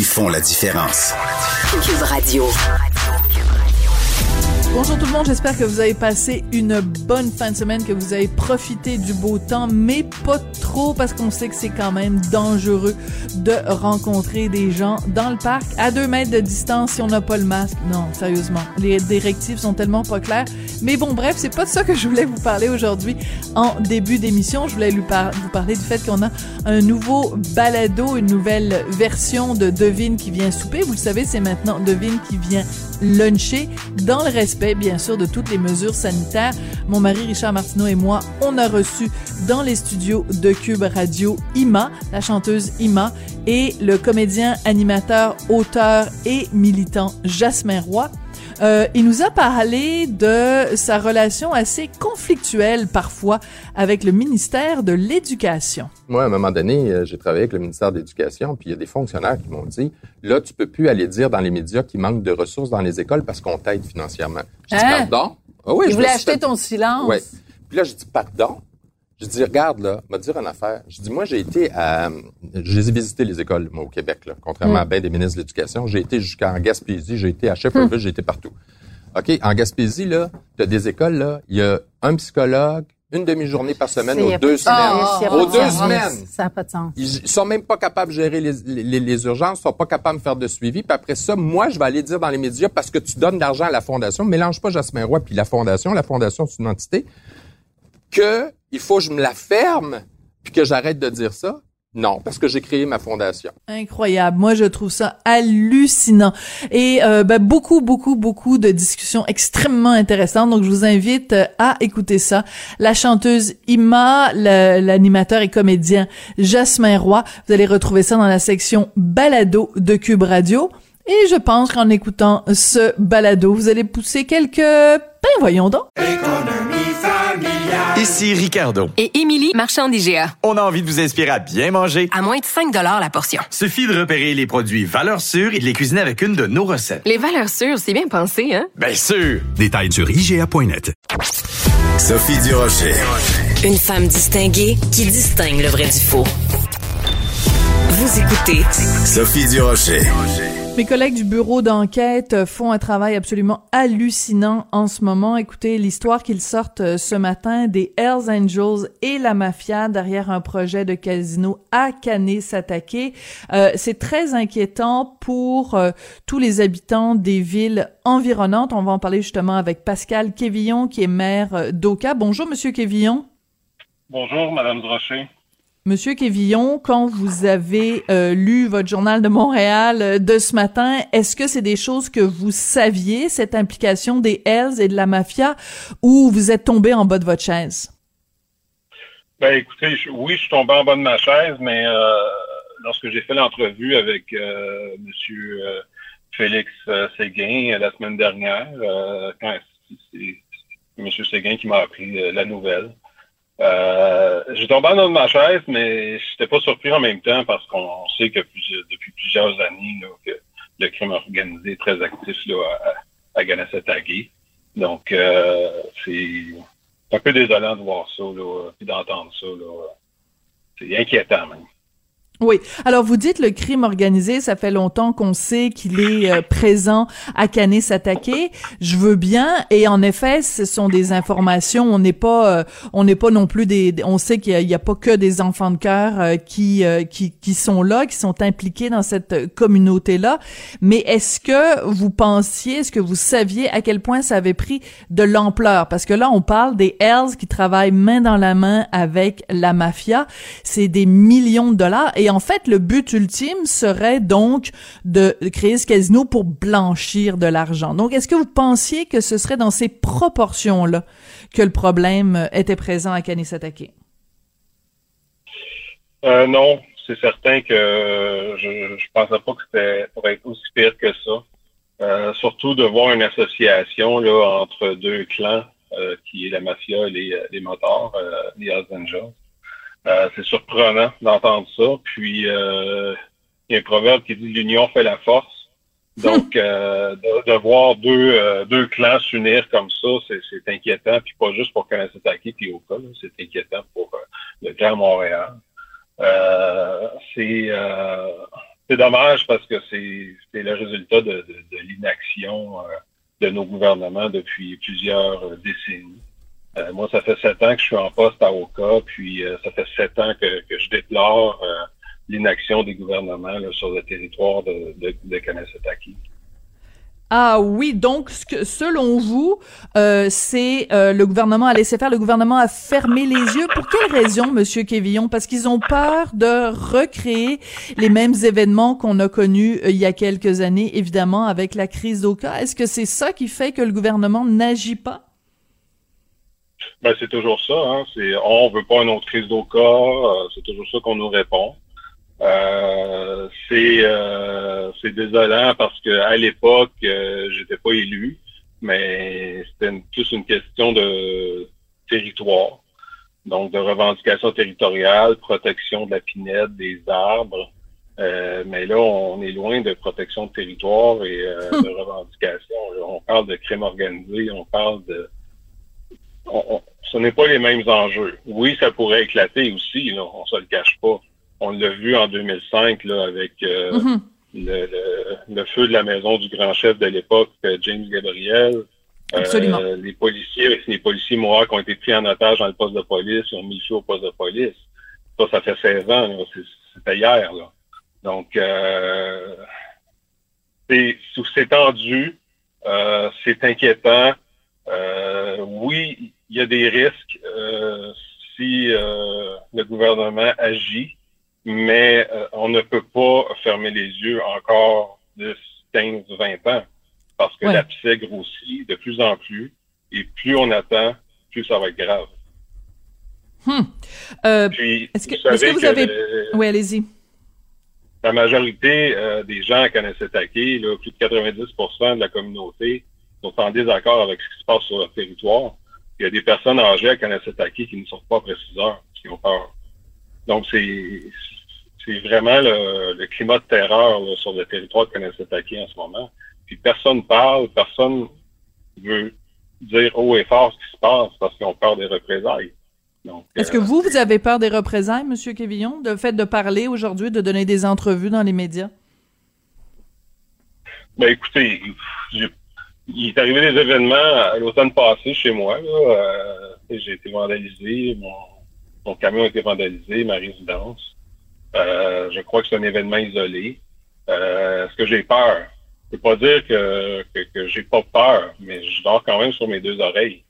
qui font la différence. Radio. Bonjour tout le monde, j'espère que vous avez passé une bonne fin de semaine, que vous avez profité du beau temps, mais pas trop parce qu'on sait que c'est quand même dangereux de rencontrer des gens dans le parc à deux mètres de distance si on n'a pas le masque. Non, sérieusement, les directives sont tellement pas claires. Mais bon, bref, c'est pas de ça que je voulais vous parler aujourd'hui en début d'émission. Je voulais vous parler du fait qu'on a un nouveau balado, une nouvelle version de Devine qui vient souper. Vous le savez, c'est maintenant Devine qui vient luncher dans le respect, bien sûr, de toutes les mesures sanitaires. Mon mari Richard Martineau et moi, on a reçu dans les studios de Cube Radio Ima, la chanteuse Ima, et le comédien, animateur, auteur et militant Jasmin Roy. Euh, il nous a parlé de sa relation assez conflictuelle parfois avec le ministère de l'Éducation. Moi, à un moment donné, euh, j'ai travaillé avec le ministère de l'Éducation, puis il y a des fonctionnaires qui m'ont dit, là, tu peux plus aller dire dans les médias qu'il manque de ressources dans les écoles parce qu'on t'aide financièrement. Je dis, Hein? pardon? Ah oui, je suis acheter fait- ton silence. Ouais. Puis là, je dis, pardon? Je dis, regarde, là, me dire une affaire. Je dis, moi, j'ai été à, je les ai visité les écoles, moi, au Québec, là, contrairement Mm. à bien des ministres de l'Éducation. J'ai été jusqu'en Gaspésie, j'ai été à Shefferville, j'ai été partout. OK, en Gaspésie, là, t'as des écoles, là, il y a un psychologue, une demi-journée par semaine aux deux semaines. aux deux semaines. Ça n'a pas de sens. Ils sont même pas capables de gérer les, les, les urgences, sont pas capables de faire de suivi. Puis après ça, moi, je vais aller dire dans les médias parce que tu donnes de l'argent à la fondation. Mélange pas Jasmin Roy puis la fondation. La fondation, c'est une entité. Que il faut que je me la ferme puis que j'arrête de dire ça? Non, parce que j'ai créé ma fondation. Incroyable. Moi, je trouve ça hallucinant. Et euh, ben, beaucoup, beaucoup, beaucoup de discussions extrêmement intéressantes. Donc, je vous invite euh, à écouter ça. La chanteuse Ima, l'animateur et comédien Jasmin Roy. Vous allez retrouver ça dans la section balado de Cube Radio. Et je pense qu'en écoutant ce balado, vous allez pousser quelques... Ben, voyons donc. Ici Ricardo. Et Émilie, marchand d'IGA. On a envie de vous inspirer à bien manger. À moins de 5 la portion. Suffit de repérer les produits valeurs sûres et de les cuisiner avec une de nos recettes. Les valeurs sûres, c'est bien pensé, hein? Bien sûr! Détails sur IGA.net. Sophie Durocher. Une femme distinguée qui distingue le vrai du faux. Vous écoutez Sophie Durocher. Mes collègues du bureau d'enquête font un travail absolument hallucinant en ce moment. Écoutez l'histoire qu'ils sortent euh, ce matin des Hells Angels et la mafia derrière un projet de casino à Canet-Sataké. Euh, c'est très inquiétant pour euh, tous les habitants des villes environnantes. On va en parler justement avec Pascal Quévillon qui est maire euh, d'Oka. Bonjour Monsieur Quévillon. Bonjour, Madame Drochet. Monsieur Quévillon, quand vous avez euh, lu votre journal de Montréal euh, de ce matin, est-ce que c'est des choses que vous saviez, cette implication des Hells et de la mafia, ou vous êtes tombé en bas de votre chaise? Ben, écoutez, je- oui, je suis tombé en bas de ma chaise, mais euh, lorsque j'ai fait l'entrevue avec Monsieur Félix Séguin la semaine dernière, c'est Monsieur Séguin qui m'a appris la nouvelle, euh, j'ai tombé en bas de ma chaise, mais je n'étais pas surpris en même temps parce qu'on sait que plusieurs- depuis plusieurs années là, que le crime organisé est très actif là, à, à Ganassetagui. Donc, euh, c'est un peu désolant de voir ça, là, puis d'entendre ça. C'est inquiétant, même. Oui. Alors, vous dites le crime organisé, ça fait longtemps qu'on sait qu'il est euh, présent à Canet s'attaquer. Je veux bien. Et en effet, ce sont des informations. On n'est pas, euh, on n'est pas non plus des. On sait qu'il n'y a, pas que des enfants de cœur euh, qui, euh, qui qui sont là, qui sont impliqués dans cette communauté-là. Mais est-ce que vous pensiez, est-ce que vous saviez à quel point ça avait pris de l'ampleur? Parce que là, on parle des Hells qui travaillent main dans la main avec la mafia. C'est des millions de dollars. Et en fait, le but ultime serait donc de créer ce casino pour blanchir de l'argent. Donc, est-ce que vous pensiez que ce serait dans ces proportions-là que le problème était présent à Kanisatake? Euh, non, c'est certain que je, je pensais pas que c'était pour être aussi pire que ça. Euh, surtout de voir une association là, entre deux clans, euh, qui est la mafia et les, les motards, euh, les Hells. Euh, c'est surprenant d'entendre ça. Puis, euh, il y a un proverbe qui dit « l'union fait la force ». Donc, euh, de, de voir deux, euh, deux clans s'unir comme ça, c'est, inquiétant. Puis pas juste pour Kanesataki puis Oka, c'est inquiétant pour euh, le clan Montréal. Euh, c'est, euh, c'est dommage parce que c'est, le résultat de, de, de l'inaction euh, de nos gouvernements depuis plusieurs décennies. Euh, moi, ça fait sept ans que je suis en poste à Oka, puis euh, ça fait sept ans que, que je déplore euh, l'inaction des gouvernements là, sur le territoire de, de, de. Ah oui, donc ce que, selon vous, euh, c'est euh, le gouvernement a laissé faire, le gouvernement a fermé les yeux. Pour quelle raison, Monsieur Kévillon Parce qu'ils ont peur de recréer les mêmes événements qu'on a connus euh, il y a quelques années, évidemment, avec la crise d'Oka. Est-ce que c'est ça qui fait que le gouvernement n'agit pas? Ben, c'est toujours ça. Hein? C'est, on veut pas une autre crise d'Oka. euh, c'est toujours ça qu'on nous répond. Euh, c'est, euh, c'est désolant parce que à l'époque, euh, j'étais pas élu, mais c'était plus une question de territoire. Donc, de revendication territoriale, protection de la pinède, des arbres. Euh, mais là, on est loin de protection de territoire et de revendication. On parle de crime organisé, on parle de on- on- ce n'est pas les mêmes enjeux. Oui, ça pourrait éclater aussi, là, on se le cache pas. On l'a vu en 2005 là, avec euh, Mhm. le, le- le feu de la maison du grand chef de l'époque, euh, James Gabriel. Euh, Absolument. les policiers, les policiers Mohawks ont été pris en otage dans le poste de police, ils ont mis le feu au poste de police. Ça, ça fait 16 ans, c'était hier. Là. Donc, euh, c'est c'est tendu, euh, c'est inquiétant. Euh, oui, il y a des risques euh, si euh, le gouvernement agit, mais euh, on ne peut pas fermer les yeux encore 10, 15, 20 ans parce que Ouais. l'abcès grossit de plus en plus et plus on attend, plus ça va être grave. Puis, Est-ce que- vous savez est-ce que vous que avez- le- oui, allez-y. la majorité euh, des gens à Kanesatake, là, plus de 90% de la communauté, sont en désaccord avec ce qui se passe sur leur territoire. Il y a des personnes âgées à Kanesatake qui ne sortent pas après 6 heures, qu'ils ont peur. Donc, c'est c'est vraiment le, le climat de terreur là, sur le territoire de Kanesatake en ce moment. Puis personne parle, personne veut dire haut et fort ce qui se passe parce qu'ils ont peur des représailles. Donc, Est-ce que euh, vous, vous avez peur des représailles, Monsieur Kévillon, de fait de parler aujourd'hui, de donner des entrevues dans les médias? Ben écoutez, j'ai- il est arrivé des événements à l'automne passé chez moi. Euh, j'ai été vandalisé, mon, camion a été vandalisé, ma résidence. Euh, je crois que c'est un événement isolé. Euh, Est-ce que j'ai peur? Je peux pas dire que, que, j'ai pas peur, mais je dors quand même sur mes deux oreilles.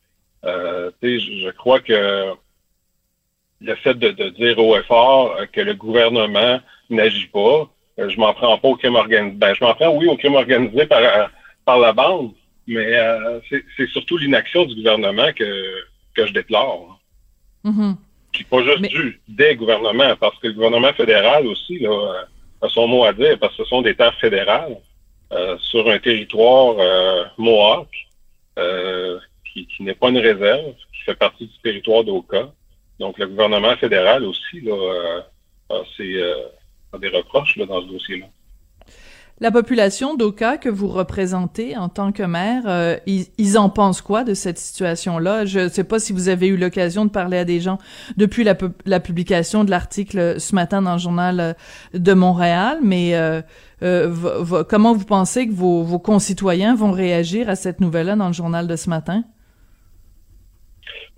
Euh, je, je crois que le fait de, dire haut et fort euh, que le gouvernement n'agit pas, euh, je m'en prends pas au crime organisé. Ben, je m'en prends, oui, au crime organisé par, euh, par la bande, mais euh, c'est surtout l'inaction du gouvernement que, que je déplore. Mhm. Puis pas juste Mais- du des gouvernements, parce que le gouvernement fédéral aussi là, a son mot à dire, parce que ce sont des terres fédérales euh, sur un territoire euh, Mohawk euh, qui, qui n'est pas une réserve, qui fait partie du territoire d'Oka. Donc le gouvernement fédéral aussi là, a, ses, a des reproches là, dans ce dossier-là. La population d'Oka que vous représentez en tant que maire, euh, ils, ils en pensent quoi de cette situation-là? Je ne sais pas si vous avez eu l'occasion de parler à des gens depuis la, la publication de l'article ce matin dans le journal euh, de Montréal, mais euh, euh, comment vous pensez que vos, vos concitoyens vont réagir à cette nouvelle-là dans le journal de ce matin?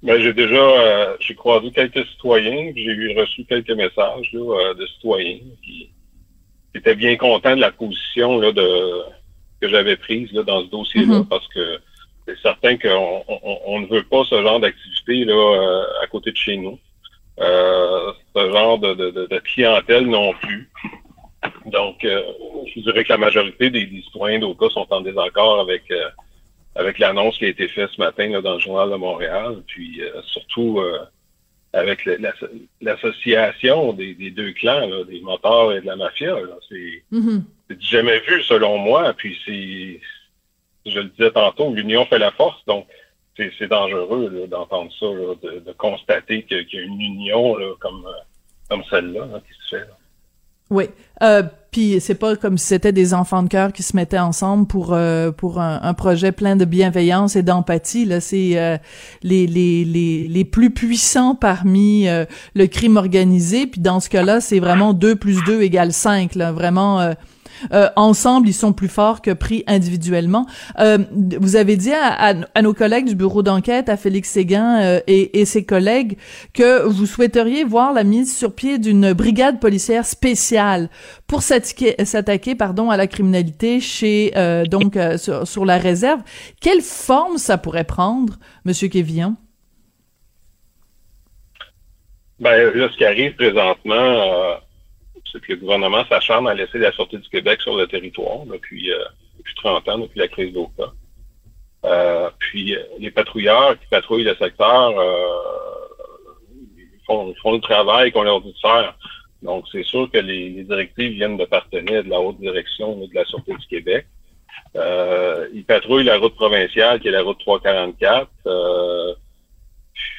Ben, j'ai déjà euh, j'ai croisé quelques citoyens, j'ai reçu quelques messages là, euh, de citoyens qui, étaient bien contents de la position là, de que j'avais prise là, dans ce dossier-là, Mhm. parce que c'est certain qu'on on, on ne veut pas ce genre d'activité là euh, à côté de chez nous. Euh, ce genre de, de, de, clientèle non plus. Donc, euh, je dirais que la majorité des, des citoyens d'Oka sont en désaccord avec euh, avec l'annonce qui a été faite ce matin là, dans le journal de Montréal. Puis euh, surtout, euh, avec l'association des, des deux clans, là, des motards et de la mafia. C'est Mhm. du jamais vu selon moi. Puis c'est, je le disais tantôt, l'union fait la force. Donc c'est dangereux d'entendre ça, là, de, de constater qu'il y a une union là, comme comme celle-là là, qui se fait. Oui. Euh, puis c'est pas comme si c'était des enfants de cœur qui se mettaient ensemble pour euh, pour un, projet plein de bienveillance et d'empathie. Là, c'est euh, les, les les les plus puissants parmi euh, le crime organisé. Puis dans ce cas-là, c'est vraiment 2 plus 2 égale 5. Là, vraiment. Euh, ensemble, ils sont plus forts que pris individuellement. Euh, vous avez dit à, à- à nos collègues du bureau d'enquête, à Félix Séguin euh, et, et ses collègues, que vous souhaiteriez voir la mise sur pied d'une brigade policière spéciale pour s'attaquer, s'attaquer, pardon, à la criminalité chez euh, donc euh, sur, sur la réserve. Quelle forme ça pourrait prendre, Monsieur Kévillon? Ben, là, ce qui arrive présentement, euh, c'est que le gouvernement s'acharne à laisser la Sûreté du Québec sur le territoire depuis, euh, depuis 30 ans, depuis la crise d'Oka. Euh, puis euh, les patrouilleurs qui patrouillent le secteur euh, ils font, ils font le travail qu'on leur dit de faire. Donc, c'est sûr que les, les directives viennent de partenaires de la haute direction de la Sûreté du Québec. Euh, ils patrouillent la route provinciale, qui est la route 344. Euh,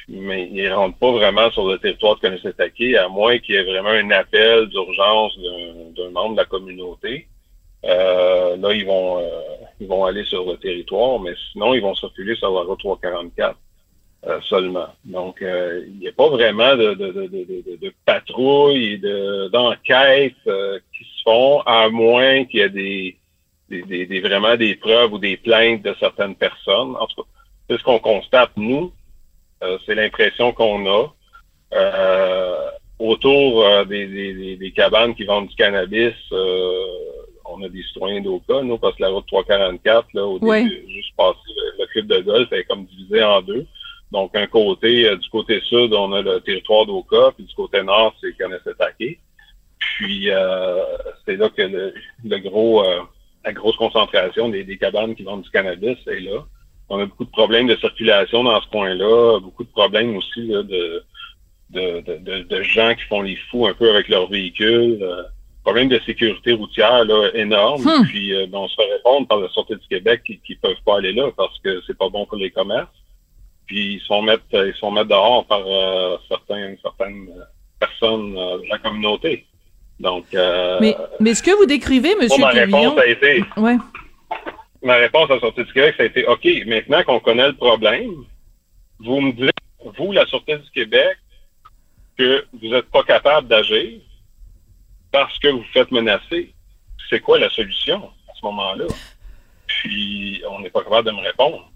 mais ils rentrent pas vraiment sur le territoire de Conissetake, à moins qu'il y ait vraiment un appel d'urgence d'un- membre de la communauté. Euh, là, ils vont euh, ils vont aller sur le territoire, mais sinon, ils vont circuler sur la route 344 euh, seulement. Donc, il n'y a pas vraiment de, de, de, de, de, patrouille et de- d'enquête qui se font, à moins qu'il y ait des, des, des, des- vraiment des preuves ou des plaintes de certaines personnes. En tout cas, c'est ce qu'on constate, nous. Euh, c'est l'impression qu'on a. Euh, autour euh, des, des, des- des cabanes qui vendent du cannabis, on a des citoyens d'Oka, nous, parce que la route 344, là, au Ouais. début, juste passé le, le club de golf, elle est comme divisée en deux. Donc, un côté, euh, du côté sud, on a le territoire d'Oka, puis du côté nord, c'est Kanessetake. Puis, euh, c'est là que le, le gros, euh, la grosse concentration des, des cabanes qui vendent du cannabis est là. On a beaucoup de problèmes de circulation dans ce coin-là, beaucoup de problèmes aussi là, de, de, de, de, gens qui font les fous un peu avec leurs véhicules. euh, problème de sécurité routière là, énorme. Hmm. Puis euh, ben, on se fait répondre par la Sûreté du Québec qui, qui peuvent pas aller là parce que c'est pas bon pour les commerces. Puis ils sont mettre ils sont mettre dehors par euh, certains, certaines euh, personnes euh, de la communauté. Donc euh, Mais, mais ce que vous décrivez, Monsieur ma Kévillon... réponse a été Ouais. Ma réponse à la Sûreté du Québec, ça a été OK, maintenant qu'on connaît le problème, vous me dites, vous, la Sûreté du Québec, que vous n'êtes pas capable d'agir parce que vous faites menacer. C'est quoi la solution à ce moment-là? Puis, on n'est pas capable de me répondre.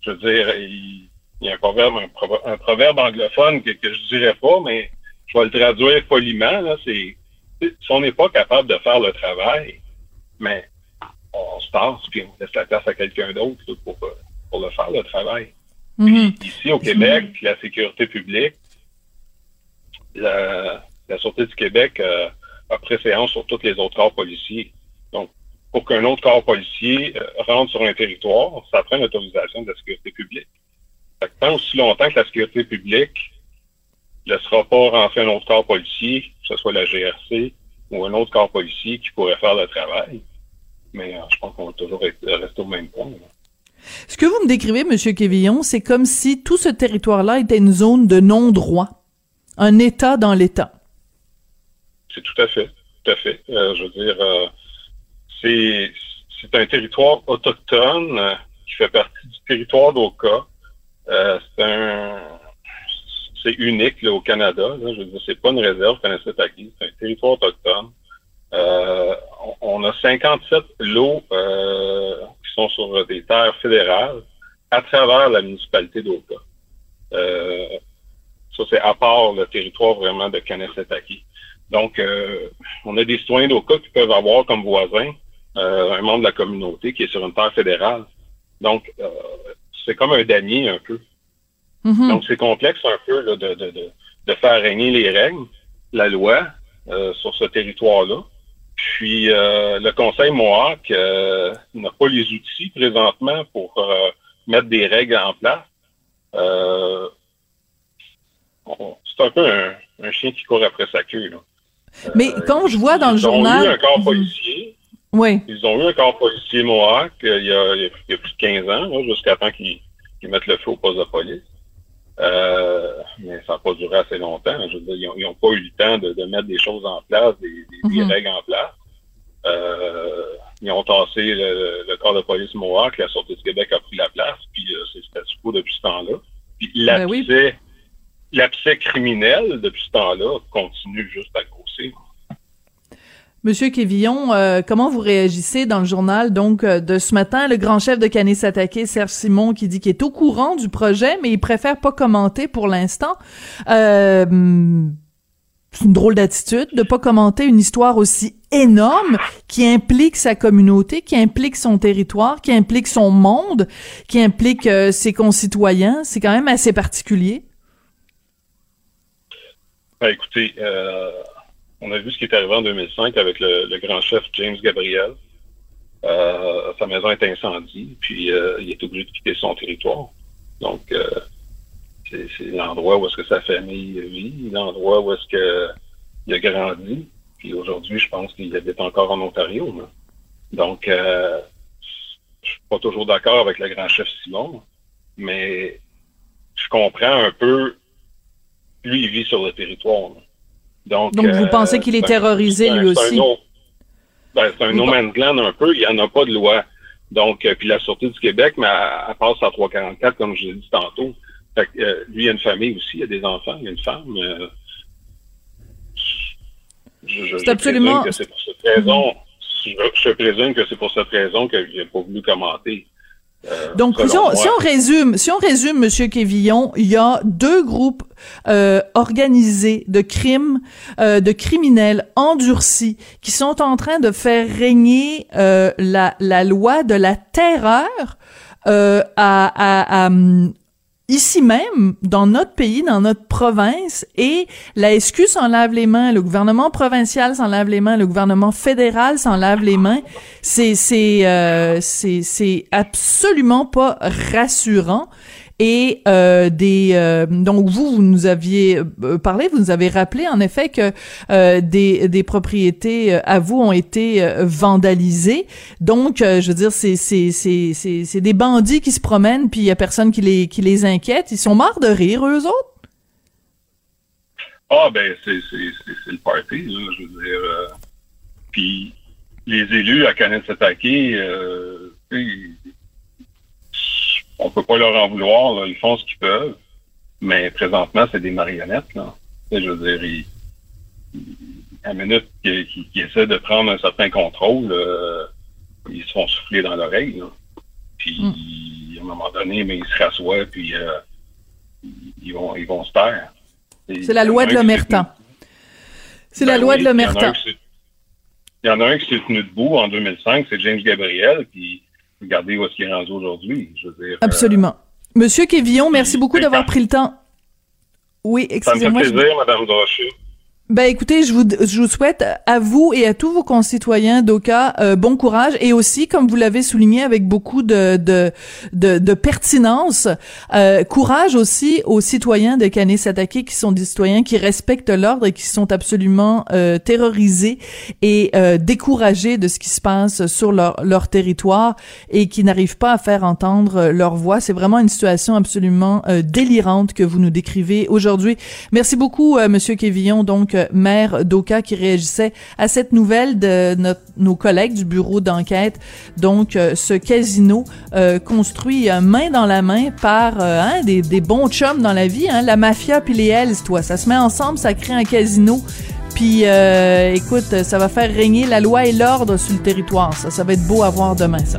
Je veux dire, il, y a un proverbe, un, un proverbe anglophone que, que je dirais pas, mais je vais le traduire poliment. Là, c'est si on n'est pas capable de faire le travail, mais on se passe puis on laisse la place à quelqu'un d'autre pour, euh, pour le faire, le travail. Mhm. Ici, au Québec, la sécurité publique, la, la Sûreté du Québec euh, a préséance sur tous les autres corps policiers. Donc, pour qu'un autre corps policier euh, rentre sur un territoire, ça prend l'autorisation de la sécurité publique. Fait que tant aussi longtemps que la sécurité publique ne laissera pas rentrer un autre corps policier, que ce soit la GRC ou un autre corps policier qui pourrait faire le travail, mais euh, je pense qu'on va toujours être- rester au même point. là. Ce que vous me décrivez, Monsieur Kévillon, c'est comme si tout ce territoire-là était une zone de non-droit. Un État dans l'État. C'est tout à fait, tout à fait. Euh, je veux dire, euh, c'est c'est un territoire autochtone euh, qui fait partie du territoire d'Oka. Euh, c'est un c'est unique là, au Canada. Là, je veux dire, c'est pas une réserve Kanessetake, c'est un territoire autochtone. Euh, on, a 57 lots euh, qui sont sur des terres fédérales à travers la municipalité d'Oka. Euh, ça, c'est à part le territoire vraiment de Kanessetake. Donc, on a des citoyens d'Oka qui peuvent avoir comme voisin un membre de la communauté qui est sur une terre fédérale. Donc, c'est comme un damier un peu. Mhm. Donc, c'est complexe un peu là, de, de, de, de faire régner les règles, la loi sur ce territoire-là. Puis, euh, le Conseil Mohawk euh, n'a pas les outils présentement pour euh, mettre des règles en place. C'est un peu un, un chien qui court après sa queue. Là. Mais quand je vois dans le Ils ont journal... eu un corps Mhm. policier. Oui. Ils ont eu un corps policier Mohawk il, y a, il y plus de 15 ans, jusqu'à temps qu'ils qu'ils mettent le feu au poste de police. Euh, mais ça n'a pas duré assez longtemps. Je veux dire, ils n'ont pas eu le temps de, de mettre des choses en place, des, des- des Mhm. règles en place. Euh, ils ont tassé le, le corps de police Mohawk, la Sûreté du Québec a pris la place, puis euh, c'est statu quo depuis ce temps-là. Puis Ben oui. l'abcès l'abcès criminel depuis ce temps-là continue juste à grossir. Monsieur Kévillon, euh, comment vous réagissez dans le journal donc euh, de ce matin, le grand chef de Canis Attaqué, Serge Simon, qui dit qu'il est au courant du projet, mais il préfère pas commenter pour l'instant. Euh, c'est une drôle d'attitude de pas commenter une histoire aussi énorme qui implique sa communauté, qui implique son territoire, qui implique son monde, qui implique euh, ses concitoyens. C'est quand même assez particulier. Ben, écoutez, euh, on a vu ce qui est arrivé en 2005 avec le, grand chef James Gabriel. Euh, sa maison est incendie, puis euh, il est obligé de quitter son territoire. Donc, euh, c'est l'endroit où est-ce que sa famille vit, l'endroit où est-ce que il a grandi. Puis aujourd'hui, je pense qu'il habite encore en Ontario. Donc, euh, je suis pas toujours d'accord avec le grand chef Simon, mais je comprends un peu. Lui, il vit sur le territoire. Donc, Donc, vous euh, pensez qu'il est terrorisé, un- lui c'est un aussi? ben, c'est un no man's land un peu. Il n'y en a pas de loi. Donc, euh, puis la Sûreté du Québec, mais elle, elle passe à 344, comme je l'ai dit tantôt. Fait que, euh, lui, il a une famille aussi, il a des enfants, il a une femme. euh, C'est absolument- présume que c'est pour cette raison. Je, je présume que c'est pour cette raison qu'il n'a pas voulu commenter. Euh, Donc, si on, moi. si on résume, si on résume, Monsieur Kévillon, il y a deux groupes euh, organisés de crimes, euh, de criminels endurcis, qui sont en train de faire régner euh, la, la loi de la terreur euh, à, à, à, hum, ici même, dans notre pays, dans notre province, et la SQ s'en lave les mains, le gouvernement provincial s'en lave les mains, le gouvernement fédéral s'en lave les mains. C'est c'est euh, c'est c'est absolument pas rassurant. Et euh, des euh, donc vous vous nous aviez euh, parlé, vous nous avez rappelé en effet que euh, des des propriétés euh, à vous ont été euh, vandalisées. Donc je veux dire c'est c'est c'est c'est c'est des bandits qui se promènent puis il y a personne qui les qui les inquiète. Ils sont morts de rire eux autres? Ah, ben, c'est c'est- c'est- le party, là, je veux dire. puis, les élus à Canet s'attaquer, euh, on peut pas leur en vouloir, là, ils font ce qu'ils peuvent. Mais présentement, c'est des marionnettes, là. Je veux dire, ils, ils- à la minute qu'ils essaient de prendre un certain contrôle, euh, ils se font souffler dans l'oreille. Puis, à un moment donné, mais ils se rassoient, puis euh, ils- vont, ils vont se taire. C'est la loi de l'omerta. C'est la Ben loi oui, de puis il y en a l'omerta. un qui s'est- Il y en a un qui s'est tenu debout en 2005, c'est James Gabriel, puis regardez où est-ce qu'il est rendu aujourd'hui. Je veux dire, euh, Absolument. Monsieur Kévillon, merci beaucoup d'avoir ça. pris le temps. Oui, ça me fait excusez-moi. je- plaisir, Madame Drochet. Ben écoutez, je vous, je vous souhaite à vous et à tous vos concitoyens d'Oka euh, bon courage et aussi, comme vous l'avez souligné avec beaucoup de de de, de pertinence, euh, courage aussi aux citoyens de Canis Attaqué qui sont des citoyens qui respectent l'ordre et qui sont absolument euh, terrorisés et euh, découragés de ce qui se passe sur leur leur territoire et qui n'arrivent pas à faire entendre leur voix. C'est vraiment une situation absolument euh, délirante que vous nous décrivez aujourd'hui. Merci beaucoup, euh, Monsieur Kévillon, donc euh, maire d'Oka, qui réagissait à cette nouvelle de nos collègues du bureau d'enquête. Donc, euh, ce casino euh, construit euh, main dans la main par hein, des, bons chums dans la vie, hein, la mafia puis les Hells, toi. Ça se met ensemble, ça crée un casino. Puis, écoute, ça va faire régner la loi et l'ordre sur le territoire. Ça, ça va être beau à voir demain, ça.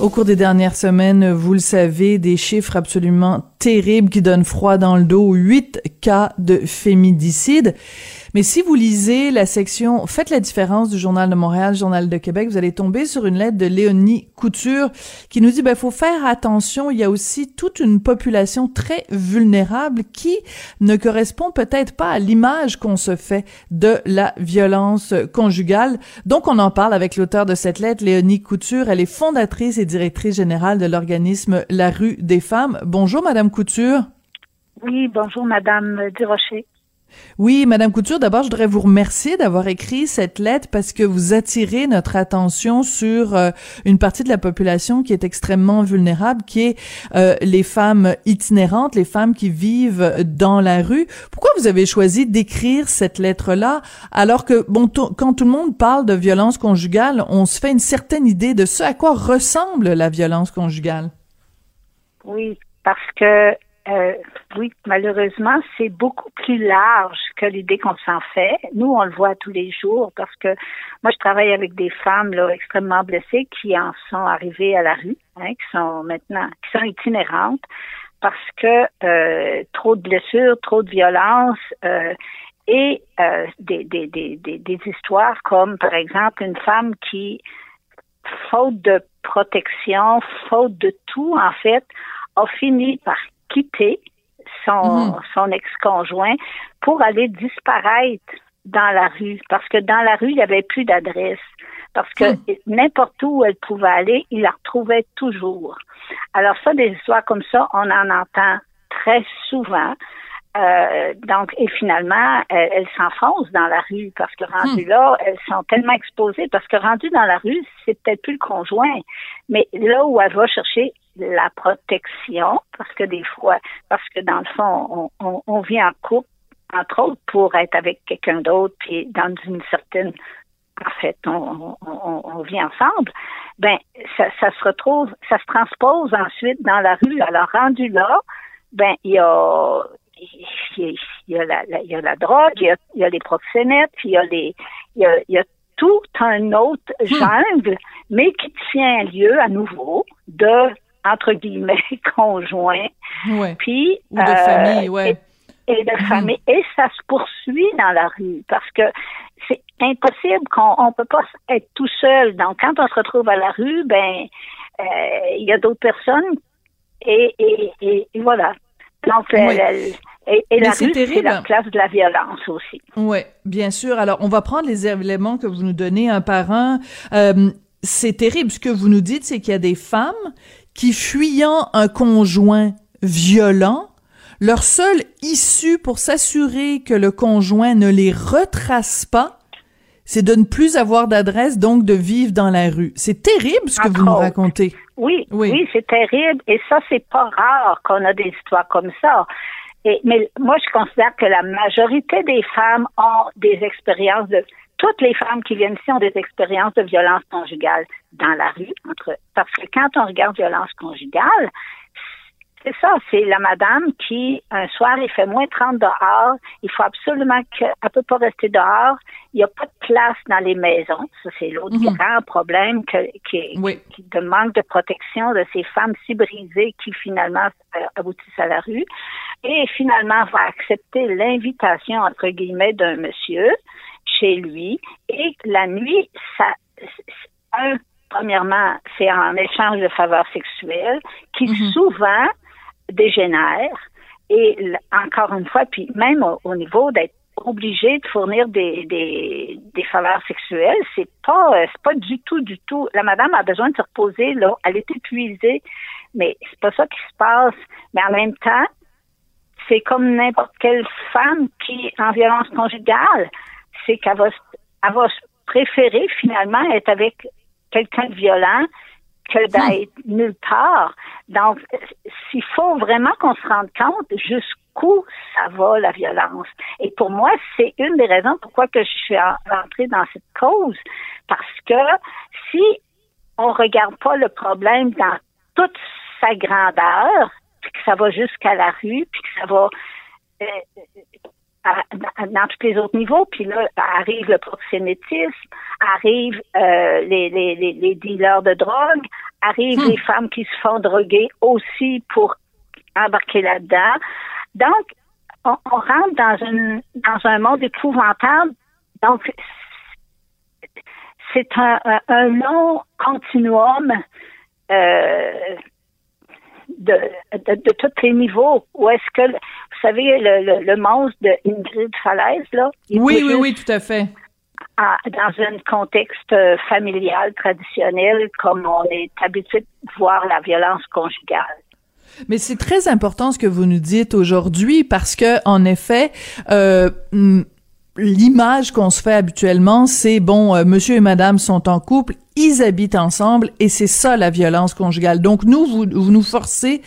Au cours des dernières semaines, vous le savez, des chiffres absolument terribles qui donnent froid dans le dos. Huit cas de féminicide. Mais si vous lisez la section Faites la différence du Journal de Montréal, Journal de Québec, vous allez tomber sur une lettre de Léonie Couture qui nous dit ben faut faire attention, il y a aussi toute une population très vulnérable qui ne correspond peut-être pas à l'image qu'on se fait de la violence conjugale. Donc on en parle avec l'auteur de cette lettre, Léonie Couture, elle est fondatrice et directrice générale de l'organisme La rue des femmes. Bonjour madame Couture. Oui, bonjour madame Durocher. Oui, Madame Couture, d'abord, je voudrais vous remercier d'avoir écrit cette lettre parce que vous attirez notre attention sur euh, une partie de la population qui est extrêmement vulnérable, qui est euh, les femmes itinérantes, les femmes qui vivent dans la rue. Pourquoi vous avez choisi d'écrire cette lettre-là alors que, bon, quand tout le monde parle de violence conjugale, on se fait une certaine idée de ce à quoi ressemble la violence conjugale? Oui, parce que euh, oui, malheureusement, c'est beaucoup plus large que l'idée qu'on s'en fait. Nous, on le voit tous les jours parce que moi, je travaille avec des femmes extrêmement blessées qui en sont arrivées à la rue, hein, qui sont maintenant, qui sont itinérantes parce que euh, trop de blessures, trop de violence euh, et des histoires comme, par exemple, une femme qui, faute de protection, faute de tout, en fait, a fini par quitter son, mhm. son ex-conjoint pour aller disparaître dans la rue parce que dans la rue, il n'y avait plus d'adresse. Parce que mhm. n'importe où elle pouvait aller, il la retrouvait toujours. Alors ça, des histoires comme ça, on en entend très souvent. Euh, donc, et finalement, elles, elles s'enfoncent dans la rue parce que rendues hmm. là, elles sont tellement exposées parce que rendues dans la rue, c'est peut-être plus le conjoint, mais là où elle va chercher la protection, parce que des fois, parce que dans le fond, on, on, vit en couple, entre autres, pour être avec quelqu'un d'autre, puis dans une certaine en fait, on, on, on, vit ensemble, ben ça, ça, se retrouve, ça se transpose ensuite dans la rue. Alors rendu là, ben il y a il y a, la, il y a la drogue, il y a, il y a les proxénètes, puis il y a les il y a, il y a tout un autre hmm. jungle, mais qui tient lieu à nouveau de entre guillemets, conjoint. Puis, Ou de famille, euh, ouais. Et, de famille. Et ça se poursuit dans la rue parce que c'est impossible qu'on on peut pas être tout seul. Donc, quand on se retrouve à la rue, ben, euh, il y a d'autres personnes et, et, et, voilà. Donc, et, la rue, c'est la place de la violence aussi. Oui, bien sûr. Alors, on va prendre les éléments que vous nous donnez un par un. Euh, c'est terrible. Ce que vous nous dites, c'est qu'il y a des femmes qui, fuyant un conjoint violent, leur seule issue pour s'assurer que le conjoint ne les retrace pas, c'est de ne plus avoir d'adresse, donc de vivre dans la rue. C'est terrible ce que vous nous racontez. Oui, oui, c'est terrible. Et ça, c'est pas rare qu'on a des histoires comme ça. Et, mais moi, je considère que la majorité des femmes ont des expériences de toutes les femmes qui viennent ici ont des expériences de violence conjugale dans la rue. Entre, parce que quand on regarde violence conjugale, c'est ça, c'est la madame qui, un soir, il fait moins 30 dehors, il faut absolument qu'elle ne peut pas rester dehors, il n'y a pas de place dans les maisons. Ça, c'est l'autre mhm. grand problème que, qui, qui, de manque de protection de ces femmes si brisées qui finalement euh, aboutissent à la rue. Et finalement, va accepter l'invitation, entre guillemets, d'un monsieur chez lui et la nuit, ça, un, premièrement, c'est en échange de faveurs sexuelles qui mhm. souvent dégénère et encore une fois, puis même au, niveau d'être obligé de fournir des, des, des faveurs sexuelles, c'est pas c'est pas du tout du tout. La madame a besoin de se reposer là, elle est épuisée, mais c'est pas ça qui se passe. Mais en même temps, c'est comme n'importe quelle femme qui en violence conjugale c'est qu'elle va, va préférer finalement être avec quelqu'un de violent que d'être nulle part. Donc, s'il faut vraiment qu'on se rende compte jusqu'où ça va la violence. Et pour moi, c'est une des raisons pourquoi que je suis rentrée dans cette cause, parce que si on regarde pas le problème dans toute sa grandeur, puis que ça va jusqu'à la rue, puis que ça va euh, dans tous les autres niveaux. Puis là, arrive le proxénétisme, arrive euh, les, les, les, dealers de drogue, arrivent hmm. les femmes qui se font droguer aussi pour embarquer là-dedans. Donc, on, rentre dans une dans un monde épouvantable. Donc c'est un, un, long continuum euh, de, de, de, tous les niveaux. Où est-ce que, vous savez, le, le, monstre de Ingrid Falaise, là? Oui, oui, oui, tout à fait. dans un contexte euh, familial traditionnel, comme on est habitué de voir la violence conjugale. Mais c'est très important ce que vous nous dites aujourd'hui parce que, en effet, euh, l'image qu'on se fait habituellement, c'est bon, euh, monsieur et madame sont en couple, ils habitent ensemble et c'est ça la violence conjugale. Donc nous, vous, vous nous forcez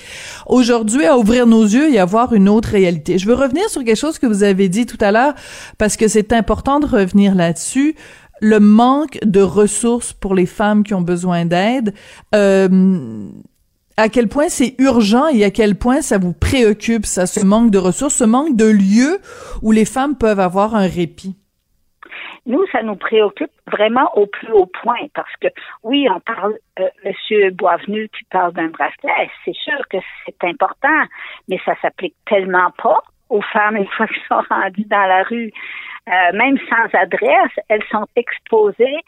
aujourd'hui à ouvrir nos yeux et à voir une autre réalité. Je veux revenir sur quelque chose que vous avez dit tout à l'heure parce que c'est important de revenir là-dessus le manque de ressources pour les femmes qui ont besoin d'aide. Euh, à quel point c'est urgent et à quel point ça vous préoccupe, ça, ce manque de ressources, ce manque de lieux où les femmes peuvent avoir un répit? Nous, ça nous préoccupe vraiment au plus haut point parce que oui, on parle, euh, Monsieur Boisvenu qui parle d'un bracelet, c'est sûr que c'est important, mais ça s'applique tellement pas aux femmes une fois qu'elles sont rendues dans la rue. Euh, même sans adresse, elles sont exposées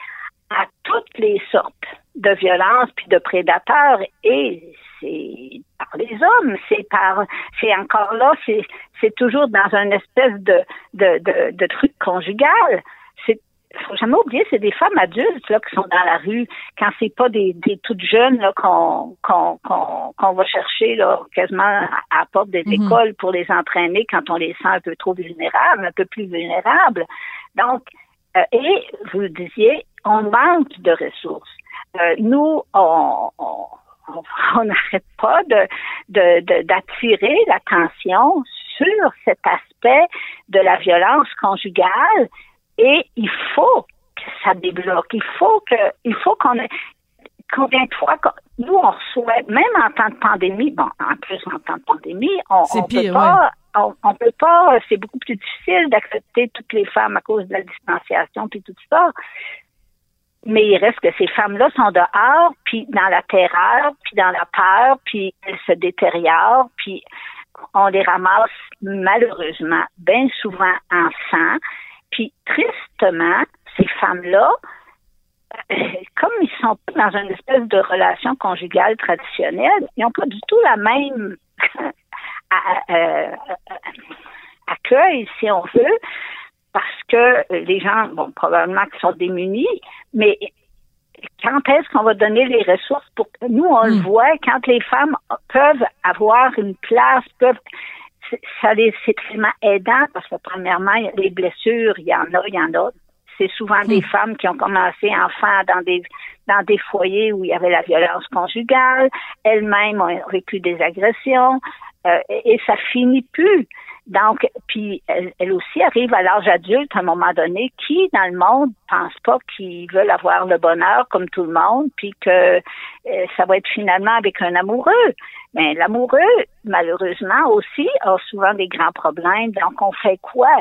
à toutes les sortes de violences puis de prédateurs et c'est par les hommes, c'est par c'est encore là, c'est c'est toujours dans une espèce de de, de, de truc conjugal. C'est faut jamais oublier, c'est des femmes adultes là qui sont dans la rue quand c'est pas des, des toutes jeunes là qu'on qu'on qu'on qu'on va chercher là quasiment à, la porte des mhm. écoles pour les entraîner quand on les sent un peu trop vulnérables, un peu plus vulnérables. Donc euh, et vous le disiez, on manque de ressources. Euh, nous, on, n'arrête pas de, d'attirer l'attention sur cet aspect de la violence conjugale et il faut que ça débloque. Il faut que, il faut qu'on ait, combien de fois, nous, on souhaite, même en temps de pandémie, bon, en plus en temps de pandémie, on, on peut pas, on, peut pas, c'est beaucoup plus difficile d'accepter toutes les femmes à cause de la distanciation puis tout ça. Mais il reste que ces femmes-là sont dehors, puis dans la terreur, puis dans la peur, puis elles se détériorent, puis on les ramasse malheureusement bien souvent en sang. Puis tristement, ces femmes-là, euh, comme ils sont pas dans une espèce de relation conjugale traditionnelle, ils n'ont pas du tout la même euh, accueil, si on veut, parce que les gens, bon, probablement qu'ils sont démunis, mais quand est-ce qu'on va donner les ressources pour nous on le hmm. voit quand les femmes peuvent avoir une place peuvent ça les c'est tellement aidant parce que premièrement les blessures il y en a il y en a c'est souvent des hmm. femmes qui ont commencé enfants dans des dans des foyers où il y avait la violence conjugale elles-mêmes ont vécu des agressions euh, et, et ça finit plus donc, puis elle, aussi arrive à l'âge adulte à un moment donné, qui dans le monde pense pas qu'ils veulent avoir le bonheur comme tout le monde, puis que euh, ça va être finalement avec un amoureux. Mais l'amoureux, malheureusement aussi, a souvent des grands problèmes. Donc, on fait quoi?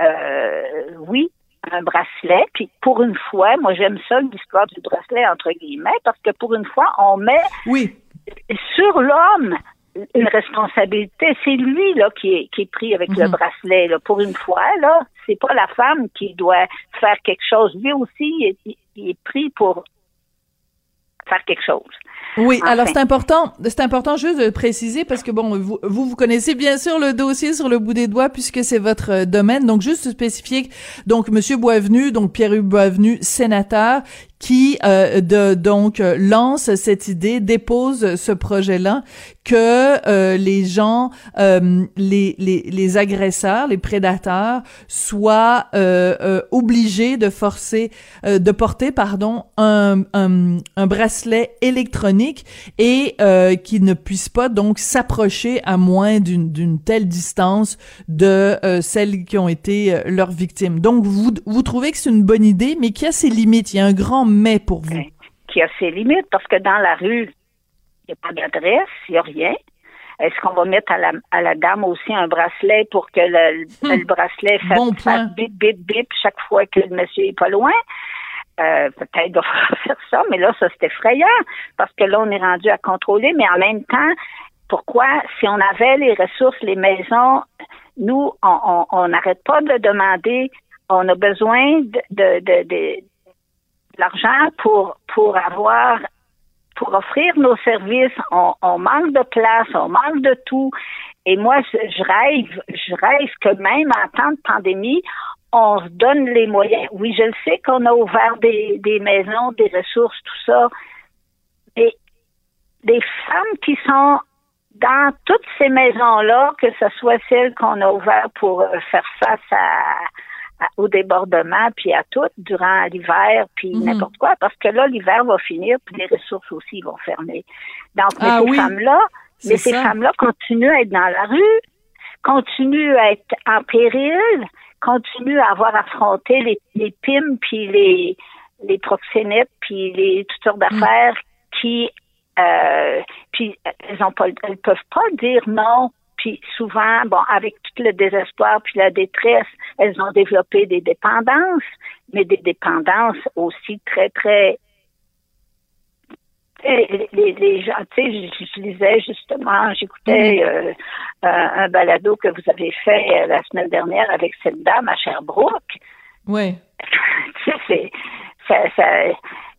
Euh, oui, un bracelet. Puis pour une fois, moi j'aime ça l'histoire du bracelet entre guillemets, parce que pour une fois, on met oui. sur l'homme une responsabilité. C'est lui là qui est, qui est pris avec le mhm. bracelet. Là. Pour une fois, là, c'est pas la femme qui doit faire quelque chose. Lui aussi, il est pris pour faire quelque chose. Oui, alors c'est important, c'est important juste de préciser parce que bon, vous, vous, connaissez bien sûr le dossier sur le bout des doigts puisque c'est votre euh, domaine. Donc juste spécifier, donc Monsieur Boisvenu, donc Pierre-Hugues Boisvenu, sénateur, qui euh, de, donc lance cette idée, dépose ce projet-là, que euh, les gens, euh, les, les, les agresseurs, les prédateurs soient obligés de forcer, de porter, pardon, un, un, un bracelet électronique et qui ne puissent pas donc s'approcher à moins d'une telle distance de celles qui ont été leurs victimes. Donc vous vous trouvez que c'est une bonne idée, mais qui a ses limites. Il y a un grand mais pour vous? Ben, qui a ses limites, parce que dans la rue, il n'y a pas d'adresse, il n'y a rien. Est-ce qu'on va mettre à la, à la dame aussi un bracelet pour que le, hmm. bracelet fasse, bip, bip, bip chaque fois que le monsieur est pas loin? Euh, peut-être va faire ça, mais là, ça c'est effrayant parce que là, on est rendu à contrôler, mais en même temps, pourquoi, si on avait les ressources, les maisons, nous, on n'arrête pas de demander, on a besoin de, de, de, de l'argent pour, pour avoir pour offrir nos services, on, on, manque de place, on manque de tout. Et moi, je, rêve, je rêve que même en temps de pandémie, on se donne les moyens. Oui, je le sais qu'on a ouvert des, des maisons, des ressources, tout ça. Mais des femmes qui sont dans toutes ces maisons-là, que ce soit celles qu'on a ouvertes pour euh, faire face à, au débordement, puis à tout, durant l'hiver, puis Mhm. n'importe quoi, parce que là, l'hiver va finir, puis les ressources aussi vont fermer. Donc, mais Ah ces oui, femmes-là, mais ces femmes-là continuent à être dans la rue, continuent à être en péril, continuent à avoir affronté les, les PIM, puis les, les proxénètes, puis les toutes sortes d'affaires qui, euh, puis elles ont pas, elles peuvent pas dire non. Puis souvent, bon, avec tout le désespoir puis la détresse, elles ont développé des dépendances, mais des dépendances aussi très très les, les, les gens, tu sais, je, lisais justement, j'écoutais euh, un, un balado que vous avez fait euh, la semaine dernière avec cette dame à Sherbrooke. Oui. tu sais, c'est ça, ça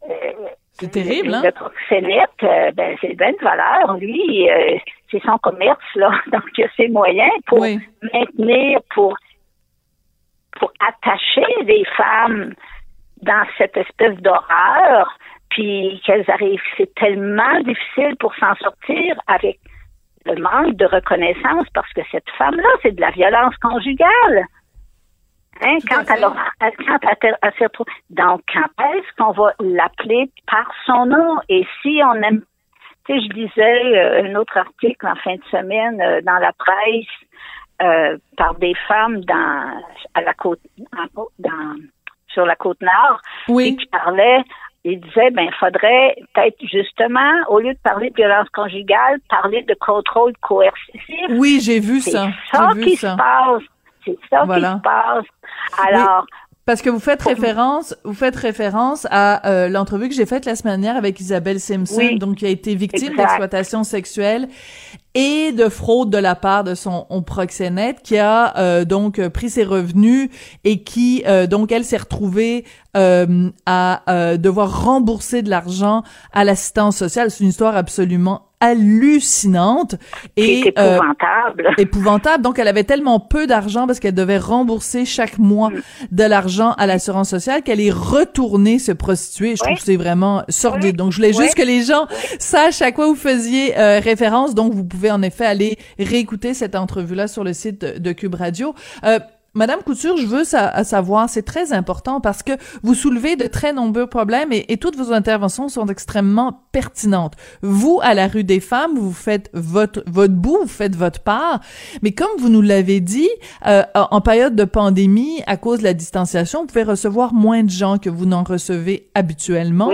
euh, C'est terrible, hein? le proxénète, euh, ben, c'est bien de valeur. Lui, euh, c'est son commerce, là. Donc, il a ses moyens pour Oui. maintenir, pour, pour attacher les femmes dans cette espèce d'horreur, puis qu'elles arrivent. C'est tellement difficile pour s'en sortir avec le manque de reconnaissance parce que cette femme-là, c'est de la violence conjugale. Hein, quand elle, quand elle, elle s'est retrouvée- Donc, quand est-ce qu'on va l'appeler par son nom? Et si on aime, tu sais, je lisais euh, un autre article en fin de semaine euh, dans la presse euh, par des femmes dans à la côte, dans, sur la côte nord, Oui. et qui parlaient, ils disaient, ben, il faudrait peut-être justement, au lieu de parler de violence conjugale, parler de contrôle coercitif. Oui, j'ai vu C'est ça. ça J'ai vu qui ça. se passe. C'est ça Voilà. qui se passe. Alors, Parce que vous faites référence, vous faites référence à euh, l'entrevue que j'ai faite la semaine dernière avec Isabelle Simpson, Oui. donc qui a été victime d'exploitation sexuelle et de fraude de la part de son on proxénète, qui a euh, donc euh, pris ses revenus et qui euh, donc elle s'est retrouvée euh, à euh, devoir rembourser de l'argent à l'assistance sociale. C'est une histoire absolument hallucinante et euh, épouvantable. épouvantable. Donc, elle avait tellement peu d'argent parce qu'elle devait rembourser chaque mois Mm. de l'argent à l'assurance sociale qu'elle est retournée se prostituer. Je Oui. trouve que c'est vraiment sordide. Oui. Donc, je voulais Oui. juste que les gens sachent à quoi vous faisiez euh, référence. Donc, vous pouvez en effet aller réécouter cette entrevue-là sur le site de, de Cube Radio. Euh, Madame Couture, je veux sa- savoir, c'est très important parce que vous soulevez de très nombreux problèmes et, et toutes vos interventions sont extrêmement pertinentes. Vous, à la rue des femmes, vous faites votre votre bout, vous faites votre part, mais comme vous nous l'avez dit, euh, en période de pandémie, à cause de la distanciation, vous pouvez recevoir moins de gens que vous n'en recevez habituellement.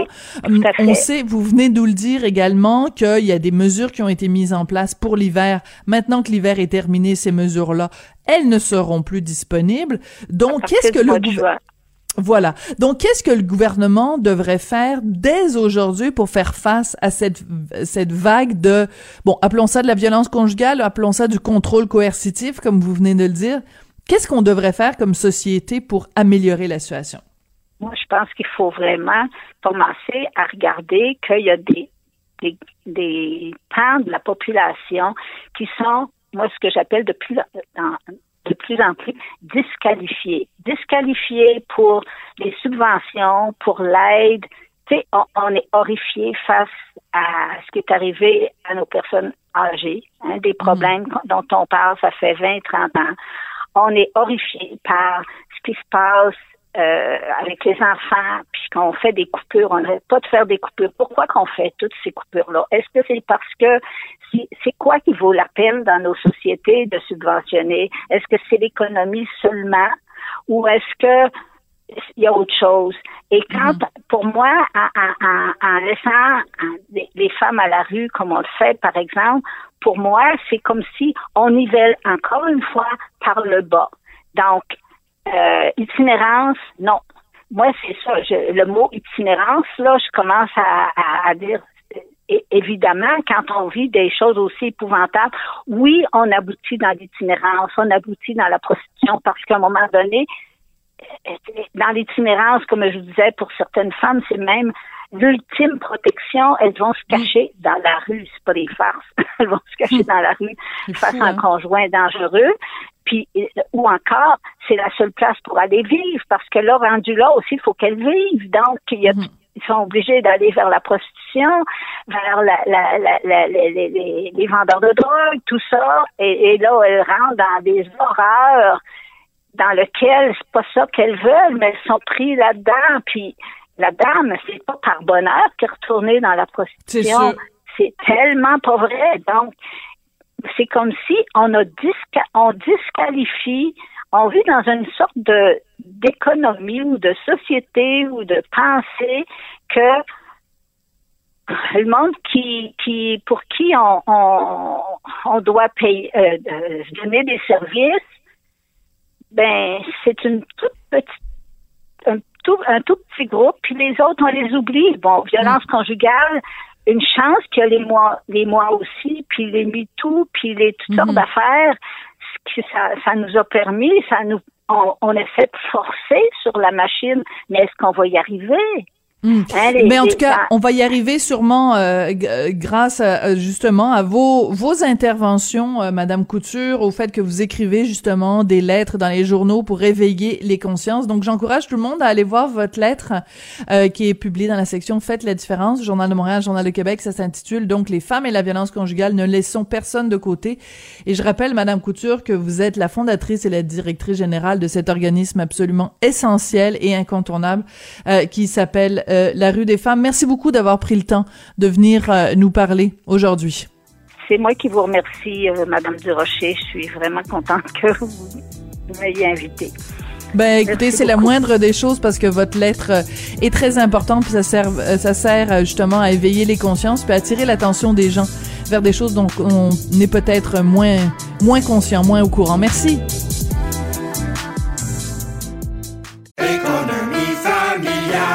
Oui, tout à On sait, vous venez de nous le dire également, qu'il y a des mesures qui ont été mises en place pour l'hiver. Maintenant que l'hiver est terminé, ces mesures-là, elles ne seront plus disponibles. Donc, qu'est-ce que le mois de gouver- juin. voilà. Donc, qu'est-ce que le gouvernement devrait faire dès aujourd'hui pour faire face à cette, cette vague de, bon, appelons ça de la violence conjugale, appelons ça du contrôle coercitif, comme vous venez de le dire. Qu'est-ce qu'on devrait faire comme société pour améliorer la situation? Moi, je pense qu'il faut vraiment commencer à regarder qu'il y a des, des, des pans de la population qui sont, moi, ce que j'appelle de plus en, de plus en plus disqualifiés. Disqualifiés pour les subventions, pour l'aide. Tu sais, on, on est horrifié face à ce qui est arrivé à nos personnes âgées, hein, des problèmes dont on parle, ça fait 20, 30 ans. On est horrifié par ce qui se passe euh, avec les enfants, puis qu'on fait des coupures, on n'arrête pas de faire des coupures. Pourquoi qu'on fait toutes ces coupures-là? Est-ce que c'est parce que c'est quoi qui vaut la peine dans nos sociétés de subventionner? Est-ce que c'est l'économie seulement ou est-ce que il y a autre chose? Et quand, pour moi, en, en- en- en laissant les, les femmes à la rue comme on le fait, par exemple, pour moi, c'est comme si on nivelle encore une fois par le bas. Donc, euh, itinérance, non. Moi, c'est ça. Je- le mot itinérance, là, je commence à, à- à dire évidemment, quand on vit des choses aussi épouvantables, oui, on aboutit dans l'itinérance, on aboutit dans la prostitution parce qu'à un moment donné, dans l'itinérance, comme je disais, pour certaines femmes, c'est même l'ultime protection. Elles vont se cacher dans la rue, c'est pas des farces. elles vont se cacher dans la rue face à un conjoint dangereux. Puis, ou encore, c'est la seule place pour aller vivre, parce que là, rendu là aussi, il faut qu'elles vivent. Donc, il y a, mm-hmm. Ils sont obligés d'aller vers la prostitution, vers la, la, la, les, les, vendeurs de drogue, tout ça. Et, et là, elles rentrent dans des horreurs dans lequel c'est pas ça qu'elles veulent, mais elles sont prises là-dedans. Puis la dame, c'est pas par bonheur qu'elle est retournée dans la prostitution. C'est tellement pas vrai. Donc, c'est comme si on a on disqualifie, on vit dans une sorte de d'économie ou de société ou de pensée que le monde qui, qui pour qui on, on, doit payer, euh, euh, donner des services ben c'est une toute petite un tout, un tout petit groupe, puis les autres, on les oublie. Bon, violence mm. conjugale, une chance qu'il y a les mois, les mois aussi, puis les MeToo, puis les toutes sortes mm-hmm. d'affaires, ça, ça nous a permis, ça nous, on, on essaie de forcer sur la machine, mais est-ce qu'on va y arriver? Hmm. Mais en tout cas, on va y arriver sûrement euh, euh, grâce euh, justement à vos vos interventions, Madame Couture, au fait que vous écrivez justement des lettres dans les journaux pour réveiller les consciences. Donc, j'encourage tout le monde à aller voir votre lettre qui est publiée dans la section Faites la différence, Journal de Montréal, Journal de Québec. Ça s'intitule donc Les femmes et la violence conjugale. Ne laissons personne de côté. Et je rappelle, Madame Couture, que vous êtes la fondatrice et la directrice générale de cet organisme absolument essentiel et incontournable qui s'appelle euh, la rue des femmes. Merci beaucoup d'avoir pris le temps de venir euh, nous parler aujourd'hui. C'est moi qui vous remercie, euh, Madame Durocher. Je suis vraiment contente que vous m'ayez invitée. Ben écoutez, c'est la moindre des choses parce que votre lettre est très importante puis ça sert ça sert justement à éveiller les consciences puis à attirer l'attention des gens vers des choses dont on est peut-être moins moins conscient, moins au courant. Merci.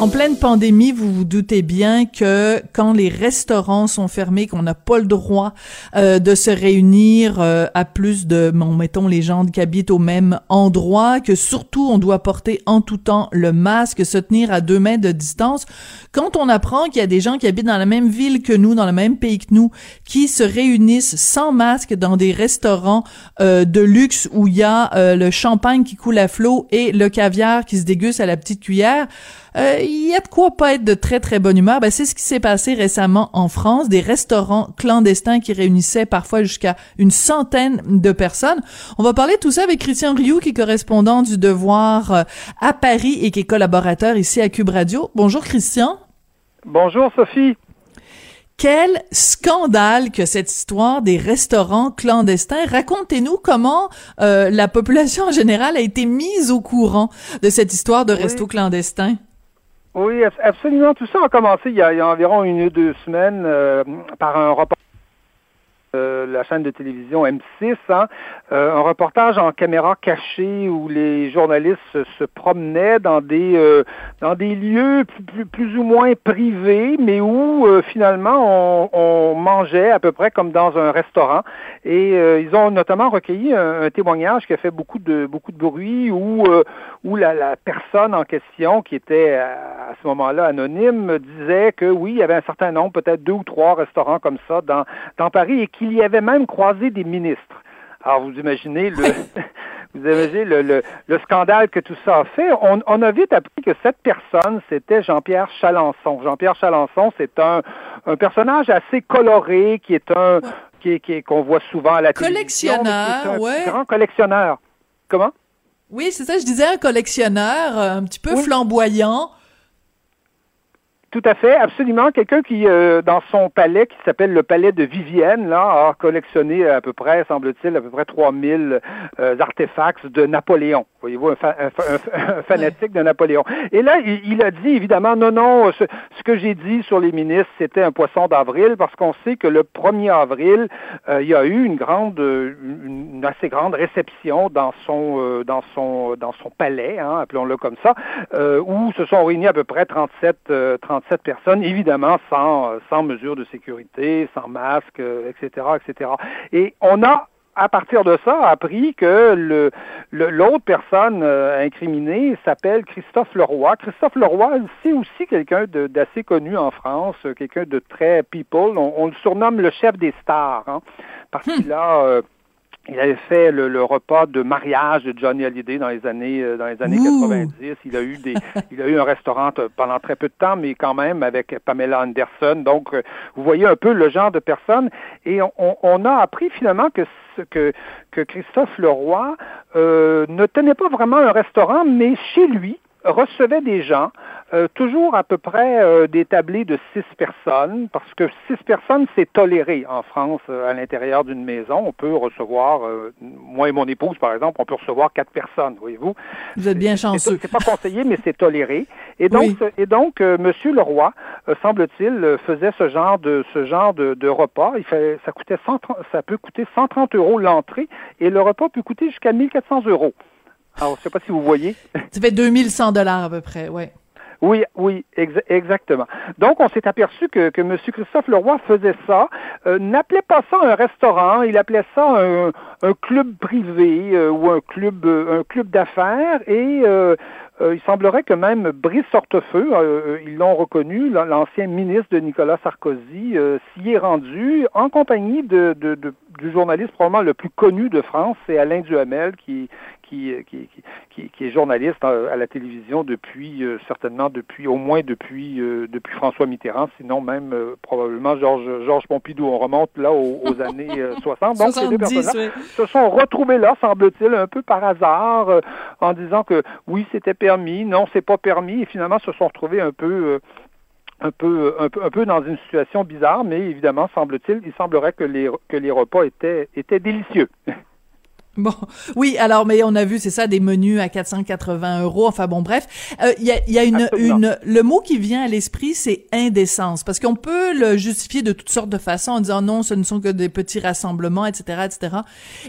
En pleine pandémie, vous vous doutez bien que quand les restaurants sont fermés, qu'on n'a pas le droit euh, de se réunir euh, à plus de, mettons, les gens qui habitent au même endroit, que surtout on doit porter en tout temps le masque, se tenir à deux mètres de distance. Quand on apprend qu'il y a des gens qui habitent dans la même ville que nous, dans le même pays que nous, qui se réunissent sans masque dans des restaurants euh, de luxe où il y a le champagne qui coule à flot et le caviar qui se déguste à la petite cuillère, euh, il y a de quoi pas être de très très bonne humeur. Ben, c'est ce qui s'est passé récemment en France, des restaurants clandestins qui réunissaient parfois jusqu'à une centaine de personnes. On va parler de tout ça avec Christian Rioux, qui est correspondant du Devoir euh, à Paris et qui est collaborateur ici à Cube Radio. Bonjour Christian. Bonjour Sophie. Quel scandale que cette histoire des restaurants clandestins. Racontez-nous comment euh, la population en général a été mise au courant de cette histoire de resto clandestin. Oui, absolument. Tout ça a commencé il y a, environ une ou deux semaines euh, par un reportage euh, la chaîne de télévision M6, hein, euh, un reportage en caméra cachée où les journalistes se, promenaient dans des euh, dans des lieux plus, plus, ou moins privés, mais où finalement on, mangeait à peu près comme dans un restaurant. Et ils ont notamment recueilli un, témoignage qui a fait beaucoup de beaucoup de bruit où où la, la personne en question, qui était à, ce moment-là anonyme, disait que oui, il y avait un certain nombre, peut-être deux ou trois restaurants comme ça dans dans Paris et qu'il y avait même croisé des ministres. Alors, vous imaginez le, vous imaginez le, le, scandale que tout ça a fait. On, on, a vite appris que cette personne, c'était Jean-Pierre Chalençon. Jean-Pierre Chalençon, c'est un, un personnage assez coloré, qui est un, qui, qui qu'on voit souvent à la télévision. Collectionneur, ouais. Grand collectionneur. Comment? Oui, c'est ça, je disais un collectionneur, un petit peu flamboyant. Tout à fait, absolument. Quelqu'un qui, euh, dans son palais, qui s'appelle le palais de Vivienne, là, a collectionné à peu près, semble-t-il, à peu près 3000 euh, artefacts de Napoléon. Voyez-vous, un, fanatique de Napoléon. Et là, il, a dit, évidemment, non, non, ce, que j'ai dit sur les ministres, c'était un poisson d'avril, parce qu'on sait que le 1er avril, euh, il y a eu une grande, une, assez grande réception dans son, dans son, dans son palais, hein, appelons-le comme ça, où se sont réunis à peu près 37, 37 cette personnes, évidemment sans, euh, sans mesures de sécurité, sans masque, etc., euh, etc. Et on a à partir de ça, appris que le, l'autre personne euh, incriminée s'appelle Christophe Leroy. Christophe Leroy, c'est aussi quelqu'un d'assez connu en France, quelqu'un de très people. On, le surnomme le chef des stars, hein, parce hmm. qu'il a il avait fait le, repas de mariage de Johnny Hallyday dans les années euh, dans les années 90. Il a eu des il a eu un restaurant euh, pendant très peu de temps, mais quand même avec Pamela Anderson. Donc euh, vous voyez un peu le genre de personne. Et on, a appris finalement que que, que Christophe Leroy ne tenait pas vraiment un restaurant, mais chez lui recevait des gens euh, toujours à peu près euh, des tablés de six personnes, parce que six personnes, c'est toléré en France euh, à l'intérieur d'une maison. On peut recevoir, moi et mon épouse, par exemple, on peut recevoir quatre personnes, voyez-vous. Vous êtes bien chanceux. C'est pas conseillé, mais c'est toléré. Et donc, et donc Monsieur Leroy, semble-t-il, faisait ce genre de ce genre de, de repas. Il fait, ça coûtait 130, ça peut coûter 130 euros l'entrée, et le repas peut coûter jusqu'à 1400 euros. Alors, je sais pas si vous voyez. Ça fait 2100 dollars à peu près, ouais. Oui, oui, exactement. Donc, on s'est aperçu que, que M. Christophe Leroy faisait ça, euh, n'appelait pas ça un restaurant, il appelait ça un, un club privé euh, ou un club, euh, un club d'affaires et il semblerait que même Brice Hortefeux, ils l'ont reconnu, l'ancien ministre de Nicolas Sarkozy, s'y est rendu en compagnie de, de, de, du journaliste probablement le plus connu de France, c'est Alain Duhamel, qui, qui, qui, qui, qui, est journaliste à, la télévision depuis, euh, certainement depuis, au moins depuis, euh, depuis François Mitterrand, sinon même euh, probablement Georges Georges Pompidou. On remonte là aux, années 60. Donc, ces deux personnes se sont retrouvés là, semble-t-il, un peu par hasard, en disant que oui, c'était permis, non, c'est pas permis, et finalement se sont retrouvés un peu un peu, un peu, un peu dans une situation bizarre, mais évidemment, semble-t-il, il semblerait que les, que les repas étaient, étaient délicieux. Bon, oui, alors, mais on a vu, c'est ça, des menus à 480 euros. Enfin bon, bref, il euh, y, a, y a une, une, le mot qui vient à l'esprit, c'est indécence, parce qu'on peut le justifier de toutes sortes de façons en disant non, ce ne sont que des petits rassemblements, etc., etc.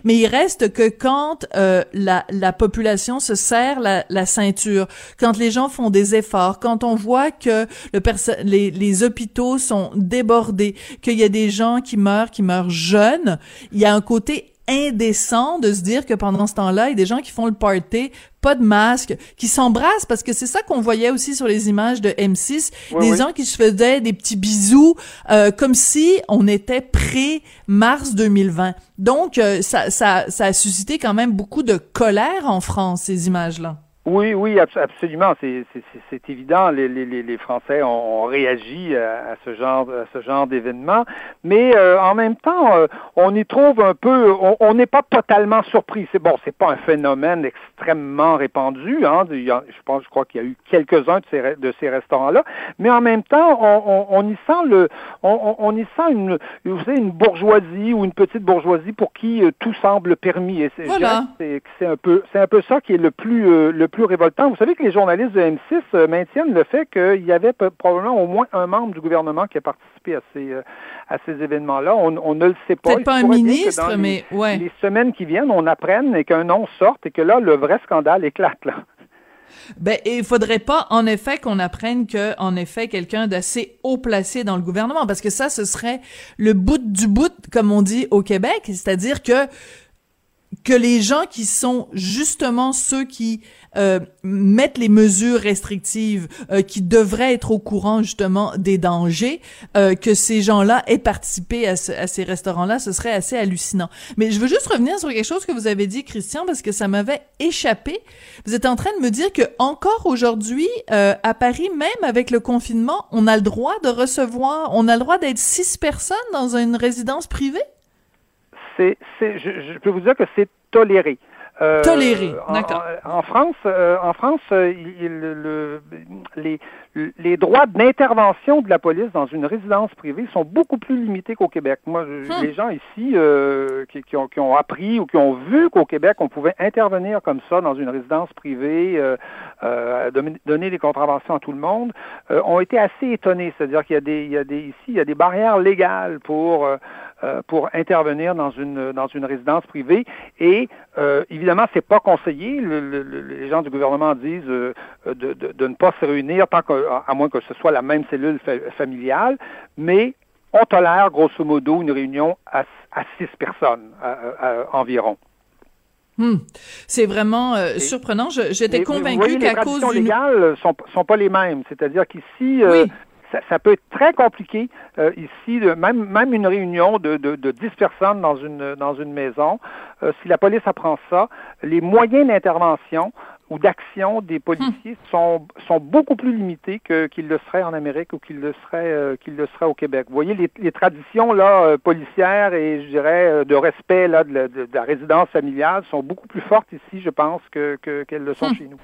Mais il reste que quand euh, la, la population se serre la, la ceinture, quand les gens font des efforts, quand on voit que le les, les hôpitaux sont débordés, qu'il y a des gens qui meurent, qui meurent jeunes, il y a un côté indécent de se dire que pendant ce temps-là, il y a des gens qui font le party, pas de masque, qui s'embrassent parce que c'est ça qu'on voyait aussi sur les images de M6, des gens qui se faisaient des petits bisous euh, comme si on était pré-mars 2020. Donc euh, ça, ça, ça a suscité quand même beaucoup de colère en France ces images-là. Oui, oui, absolument. C'est évident. Les, les, les, Français ont, réagi à, ce genre, à ce genre d'événement, mais euh, en même temps, euh, on y trouve un peu. On n'est pas totalement surpris. C'est bon, c'est pas un phénomène extrêmement répandu. Hein, je pense, je crois qu'il y a eu quelques-uns de ces, de ces restaurants-là, mais en même temps, on, on, y sent le, on, on, y sent une, vous savez, une bourgeoisie ou une petite bourgeoisie pour qui euh, tout semble permis. Et c'est un peu, c'est un peu ça qui est le plus, le plus révoltant. Vous savez que les journalistes de M6 euh, maintiennent le fait qu'il y avait probablement au moins un membre du gouvernement qui a participé à ces, euh, à ces événements-là. On, ne le sait pas. Peut-être pas un ministre, mais les, ouais. les semaines qui viennent, on apprenne et qu'un nom sorte et que là, le vrai scandale éclate. Là. Ben, il faudrait pas, en effet, qu'on apprenne que, en effet, quelqu'un d'assez haut placé dans le gouvernement, parce que ça, ce serait le bout du bout, comme on dit au Québec, c'est-à-dire que que les gens qui sont justement ceux qui euh, mettent les mesures restrictives, euh, qui devraient être au courant justement des dangers, euh, que ces gens-là aient participé à, à ces restaurants-là, ce serait assez hallucinant. Mais je veux juste revenir sur quelque chose que vous avez dit, Christian, parce que ça m'avait échappé. Vous êtes en train de me dire que encore aujourd'hui, à Paris, même avec le confinement, on a le droit de recevoir, on a le droit d'être six personnes dans une résidence privée? je, peux vous dire que c'est toléré. Euh, Toléré, en- d'accord. En, en France, euh, en France, euh, il- il- le- le- les, les droits d'intervention de la police dans une résidence privée sont beaucoup plus limités qu'au Québec. Moi, Hmm. les gens ici euh, qui, qui ont, qui ont appris ou qui ont vu qu'au Québec, on pouvait intervenir comme ça dans une résidence privée, euh, euh, donner- des contraventions à tout le monde, euh, ont été assez étonnés. C'est-à-dire qu'il y a des, il y a des ici, il y a des barrières légales pour euh, pour intervenir dans une dans une résidence privée. Et euh, évidemment, c'est pas conseillé. Le- le- le- les gens du gouvernement disent euh, de, de- de ne pas se réunir tant que, à moins que ce soit la même cellule fa- familiale, mais on tolère grosso modo une réunion à, à six personnes à- à- à- environ. Hmm. C'est vraiment euh, surprenant. J'étais Mais- mais vous convaincue voyez, qu'à les cause traditions légales sont sont pas les mêmes. C'est-à-dire qu'ici, euh, ça, ça peut être très compliqué. euh, ici, de- même même une réunion de, de, de 10 personnes dans une dans une maison, euh, si la police apprend ça, les moyens d'intervention ou d'action des policiers sont sont beaucoup plus limités que qu'ils le seraient en Amérique ou qu'ils le seraient euh, qu'ils le seraient au Québec. Vous voyez les, les traditions là euh, policières et je dirais euh, de respect là de la, de- de la résidence familiale sont beaucoup plus fortes ici, je pense, que que- qu'elles le sont chez nous.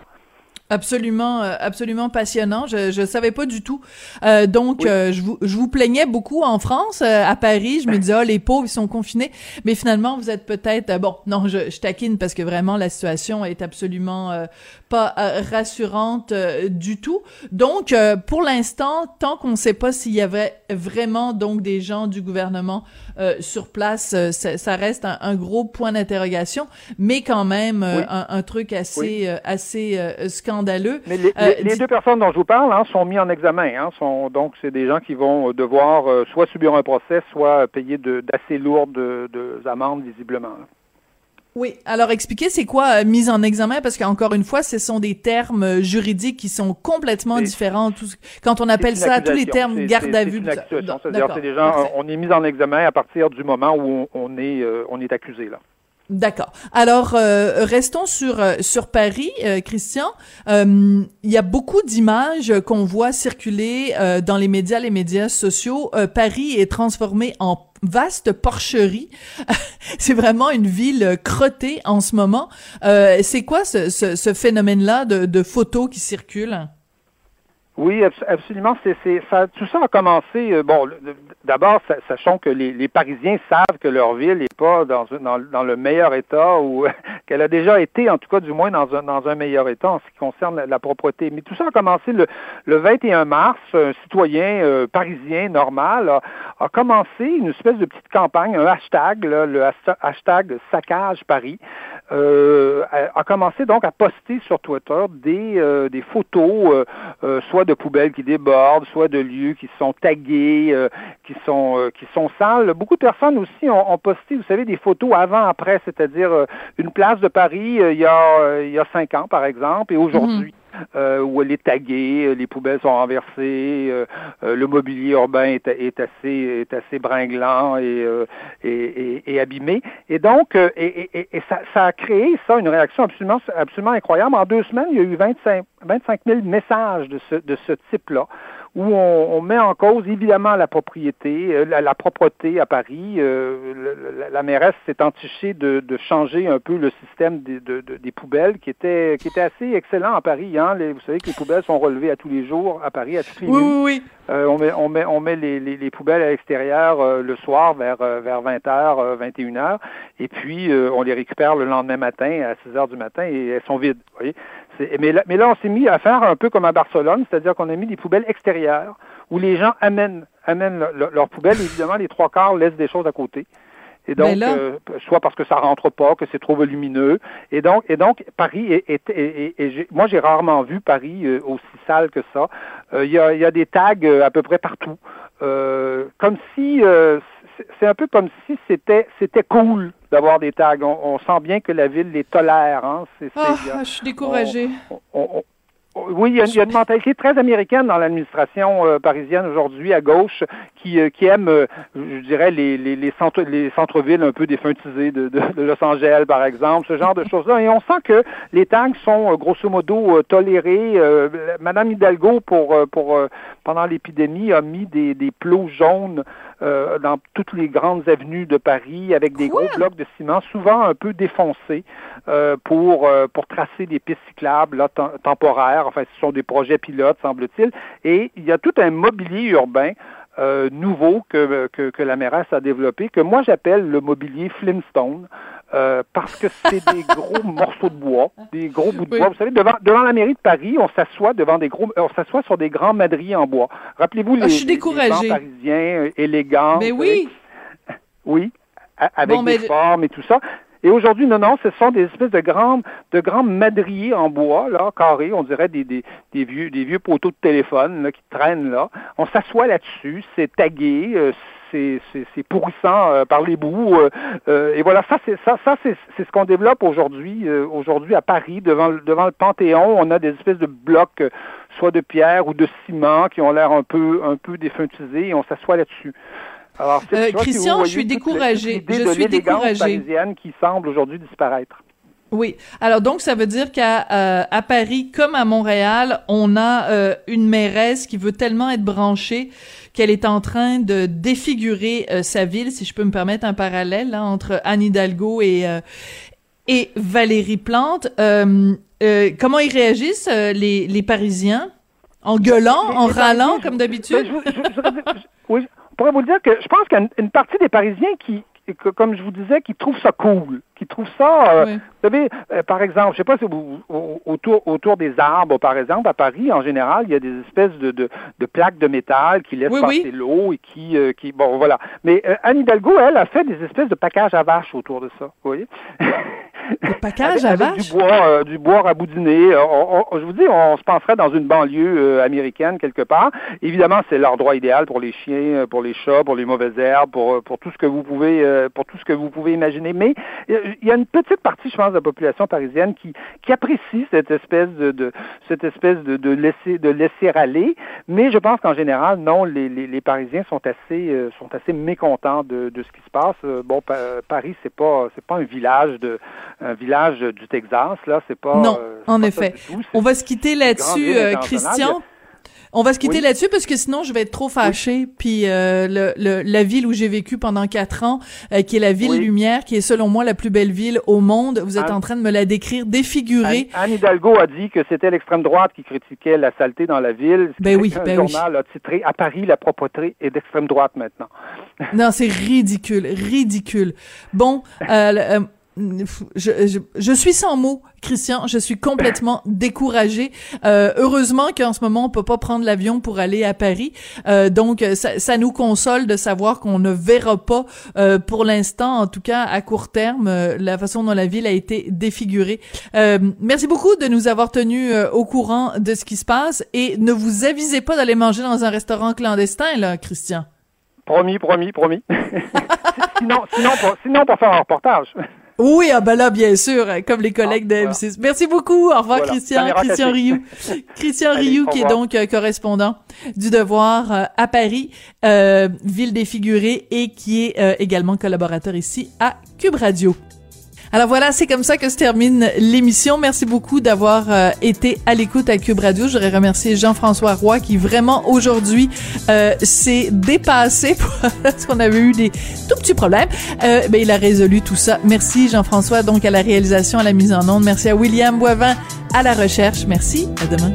Absolument, euh, absolument passionnant. Je je savais pas du tout. Euh, donc euh, je vous je vous plaignais beaucoup en France, euh, à Paris. Je me disais oh les pauvres ils sont confinés, mais finalement vous êtes peut-être euh, bon. Non, je, je taquine parce que vraiment la situation est absolument euh, pas rassurante euh, du tout. Donc euh, pour l'instant, tant qu'on ne sait pas s'il y avait vraiment donc des gens du gouvernement euh, sur place, euh, ça, ça reste un, un gros point d'interrogation, mais quand même euh, Oui. un, un truc assez Oui. euh, assez euh, scandaleux. Mais les, Euh, les- deux personnes dont je vous parle hein, sont mis en examen. Hein, sont, donc, c'est des gens qui vont euh, devoir euh, soit subir un procès, soit payer d'assez lourdes de, de amendes, visiblement. Oui, alors expliquez c'est quoi euh, mise en examen? Parce qu'encore une fois, ce sont des termes juridiques qui sont complètement différents. Tout quand on appelle ça tous les termes garde à vue. c'est des gens, on est mis en examen à partir du moment où on, on est, on est accusé. Là. D'accord. Alors euh, restons sur euh, sur Paris, euh, Christian. Euh, Il y a beaucoup d'images qu'on voit circuler euh, dans les médias, les médias sociaux. Paris est transformé en vaste porcherie. C'est vraiment une ville crottée en ce moment. C'est quoi ce, ce, ce phénomène-là de, de photos qui circulent? Oui, abs- absolument. C'est, c'est, ça, tout ça a commencé. euh, bon, d'abord, sa- sachons que les, les Parisiens savent que leur ville n'est pas dans, dans, le meilleur état ou qu'elle a déjà été, en tout cas, du moins dans un, dans un meilleur état en ce qui concerne la, la propreté. Mais tout ça a commencé le, le 21 mars. Un citoyen euh, parisien normal a, a commencé une espèce de petite campagne, un hashtag, là, le hashtag saccage Paris, euh, a, commencé donc à poster sur Twitter des, euh, des photos, euh, euh, soit de poubelles qui débordent, soit de lieux qui sont tagués, euh, qui sont euh, qui sont sales. Beaucoup de personnes aussi ont, ont posté, vous savez, des photos avant-après, c'est-à-dire une place de Paris il y a il y a cinq ans, par exemple, et aujourd'hui. Euh, où elle est taguée, euh, les poubelles sont renversées, euh, euh, le mobilier urbain est, est assez est assez bringlant et, euh, et, et, et abîmé. Et donc, et ça, ça a créé ça une réaction absolument absolument incroyable. En deux semaines, il y a eu 25 25 000 messages de ce de ce type-là où on, on met en cause évidemment la propriété, euh, la, la propreté à Paris. Euh, la, la mairesse s'est entichée de, de changer un peu le système des, de- de- des poubelles qui était qui était assez excellent à Paris. Hein. Les- vous savez que les poubelles sont relevées à tous les jours à Paris, à toutes les Oui, nuits. oui, oui. Euh, on met, on met, on met les, les, les poubelles à l'extérieur euh, le soir vers, vers 20h, 21h, et puis euh, on les récupère le lendemain matin à 6 heures du matin et elles sont vides. Vous voyez? Mais là, mais là, on s'est mis à faire un peu comme à Barcelone, c'est-à-dire qu'on a mis des poubelles extérieures où les gens amènent, amènent le- le- leurs poubelles. Évidemment, les trois quarts laissent des choses à côté. Et donc, là- euh, soit parce que ça rentre pas, que c'est trop volumineux. Et donc, et donc Paris est, est- est- moi j'ai rarement vu Paris euh, aussi sale que ça. Euh, Il y, a, y a des tags euh, à peu près partout, Euh, comme si euh, c'est- un peu comme si c'était c'était cool d'avoir des tags. On, on sent bien que la ville les tolère. Hein. Ah, a- je suis découragée. on- on- oui, il y, a, il y a une mentalité très américaine dans l'administration euh, parisienne aujourd'hui à gauche qui, euh, qui aime, euh, je dirais, les, les, les, centres, les centres-villes un peu défuntisés de, de, de Los Angeles, par exemple, ce genre de choses-là. Et on sent que les tags sont grosso modo tolérés. Madame Hidalgo, pour, pour pendant l'épidémie, a mis des, des plots jaunes euh, dans toutes les grandes avenues de Paris avec des gros blocs de ciment, souvent un peu défoncés, euh, pour euh, pour tracer des pistes cyclables là, temporaires. Enfin, ce sont des projets pilotes, semble-t-il. Et il y a tout un mobilier urbain euh, nouveau que, que, que, la mairesse a développé, que moi j'appelle le mobilier Flintstone, euh, parce que c'est des gros morceaux de bois, des gros bouts de bois. Vous savez, devant, devant la mairie de Paris, on s'assoit devant des gros, on s'assoit sur des grands madriers en bois. Rappelez-vous ah, les, les parisiens euh, élégants. Mais oui. Oui, avec des formes et tout ça. Et aujourd'hui, non, non, ce sont des espèces de grands, de grands madriers en bois, là, carrés, on dirait des, des, vieux, des vieux poteaux de téléphone là, qui traînent là. On s'assoit là-dessus, c'est tagué, euh, c'est, pourrissant euh, par les bouts. Euh, et voilà, ça, c'est ça, c'est, ce qu'on développe aujourd'hui, aujourd'hui à Paris, devant, devant le Panthéon. On a des espèces de blocs, soit de pierre ou de ciment, qui ont l'air un peu, un peu défuntisés, et on s'assoit là-dessus. Alors, euh, Christian, je suis découragée. Je suis découragée. parisienne qui semble aujourd'hui disparaître. Oui. Alors donc ça veut dire qu'à euh, à Paris comme à Montréal, on a euh, une mairesse qui veut tellement être branchée qu'elle est en train de défigurer euh, sa ville, si je peux me permettre un parallèle là, entre Anne Hidalgo et et Valérie Plante. comment ils réagissent les, les Parisiens? En gueulant, en râlant comme d'habitude? Oui, pourrais vous dire que je pense qu'il y a une, partie des Parisiens qui, que, comme je vous disais, qui trouvent ça cool, qui trouvent ça, euh, oui. vous savez, euh, par exemple, je sais pas si vous, autour, autour des arbres, par exemple, à Paris, en général, il y a des espèces de, de, de plaques de métal qui laissent oui, passer oui. l'eau et qui, euh, qui, bon, voilà. Mais euh, Anne Hidalgo, elle, a fait des espèces de packages à vaches autour de ça, vous voyez? Avec, à avec vaches? du bois, euh, du bois raboudiné. On, on, je vous dis, on se penserait dans une banlieue euh, américaine quelque part. Évidemment, c'est l'endroit idéal pour les chiens, euh, pour les chats, pour les mauvaises herbes, pour, pour tout ce que vous pouvez, euh, pour tout ce que vous pouvez imaginer. Mais il y a une petite partie, je pense, de la population parisienne qui, qui apprécie cette espèce de, de cette espèce de, de laisser de laisser aller. Mais je pense qu'en général, non, les, les, les Parisiens sont assez euh, sont assez mécontents de, de ce qui se passe. Euh, bon, pa Paris, c'est pas c'est pas un village de village du Texas, là, c'est pas. Non, euh, en pas effet. tout, On va se quitter là-dessus, euh, Christian. On va se quitter Oui. là-dessus parce que sinon je vais être trop fâchée. Puis euh, le, le, la ville où j'ai vécu pendant quatre ans, euh, qui est la ville Oui. Lumière, qui est selon moi la plus belle ville au monde, vous êtes Anne- en train de me la décrire défigurée. Anne, Anne Hidalgo a dit que c'était l'extrême droite qui critiquait la saleté dans la ville. Ben oui, qu'un ben oui. journal a titré À Paris, la propreté est d'extrême droite maintenant. Non, c'est ridicule, ridicule. Bon, euh, euh, je, je, je suis sans mots, Christian. Je suis complètement découragée. Euh, heureusement qu'en ce moment, on peut pas prendre l'avion pour aller à Paris. Euh, donc, ça, ça nous console de savoir qu'on ne verra pas, euh, pour l'instant, en tout cas à court terme, euh, la façon dont la ville a été défigurée. Euh, merci beaucoup de nous avoir tenus euh, au courant de ce qui se passe et ne vous avisez pas d'aller manger dans un restaurant clandestin, là, Christian. Promis, promis, promis. sinon, sinon, pour, sinon, pour faire un reportage. Oui, ah ben là, bien sûr, euh, comme les collègues de M6. Merci beaucoup. Au revoir, Voilà. Christian. Christian. Rioux. Christian Allez, Rioux, qui est donc euh, correspondant du Devoir euh, à Paris, euh, ville défigurée, et qui est euh, également collaborateur ici à Cube Radio. Alors voilà, c'est comme ça que se termine l'émission. Merci beaucoup d'avoir euh, été à l'écoute à Cube Radio. Je voudrais remercier Jean-François Roy qui vraiment aujourd'hui euh, s'est dépassé parce qu'on avait eu des tout petits problèmes. Euh, ben, il a résolu tout ça. Merci Jean-François donc à la réalisation, à la mise en onde. Merci à William Boivin à la recherche. Merci. À demain.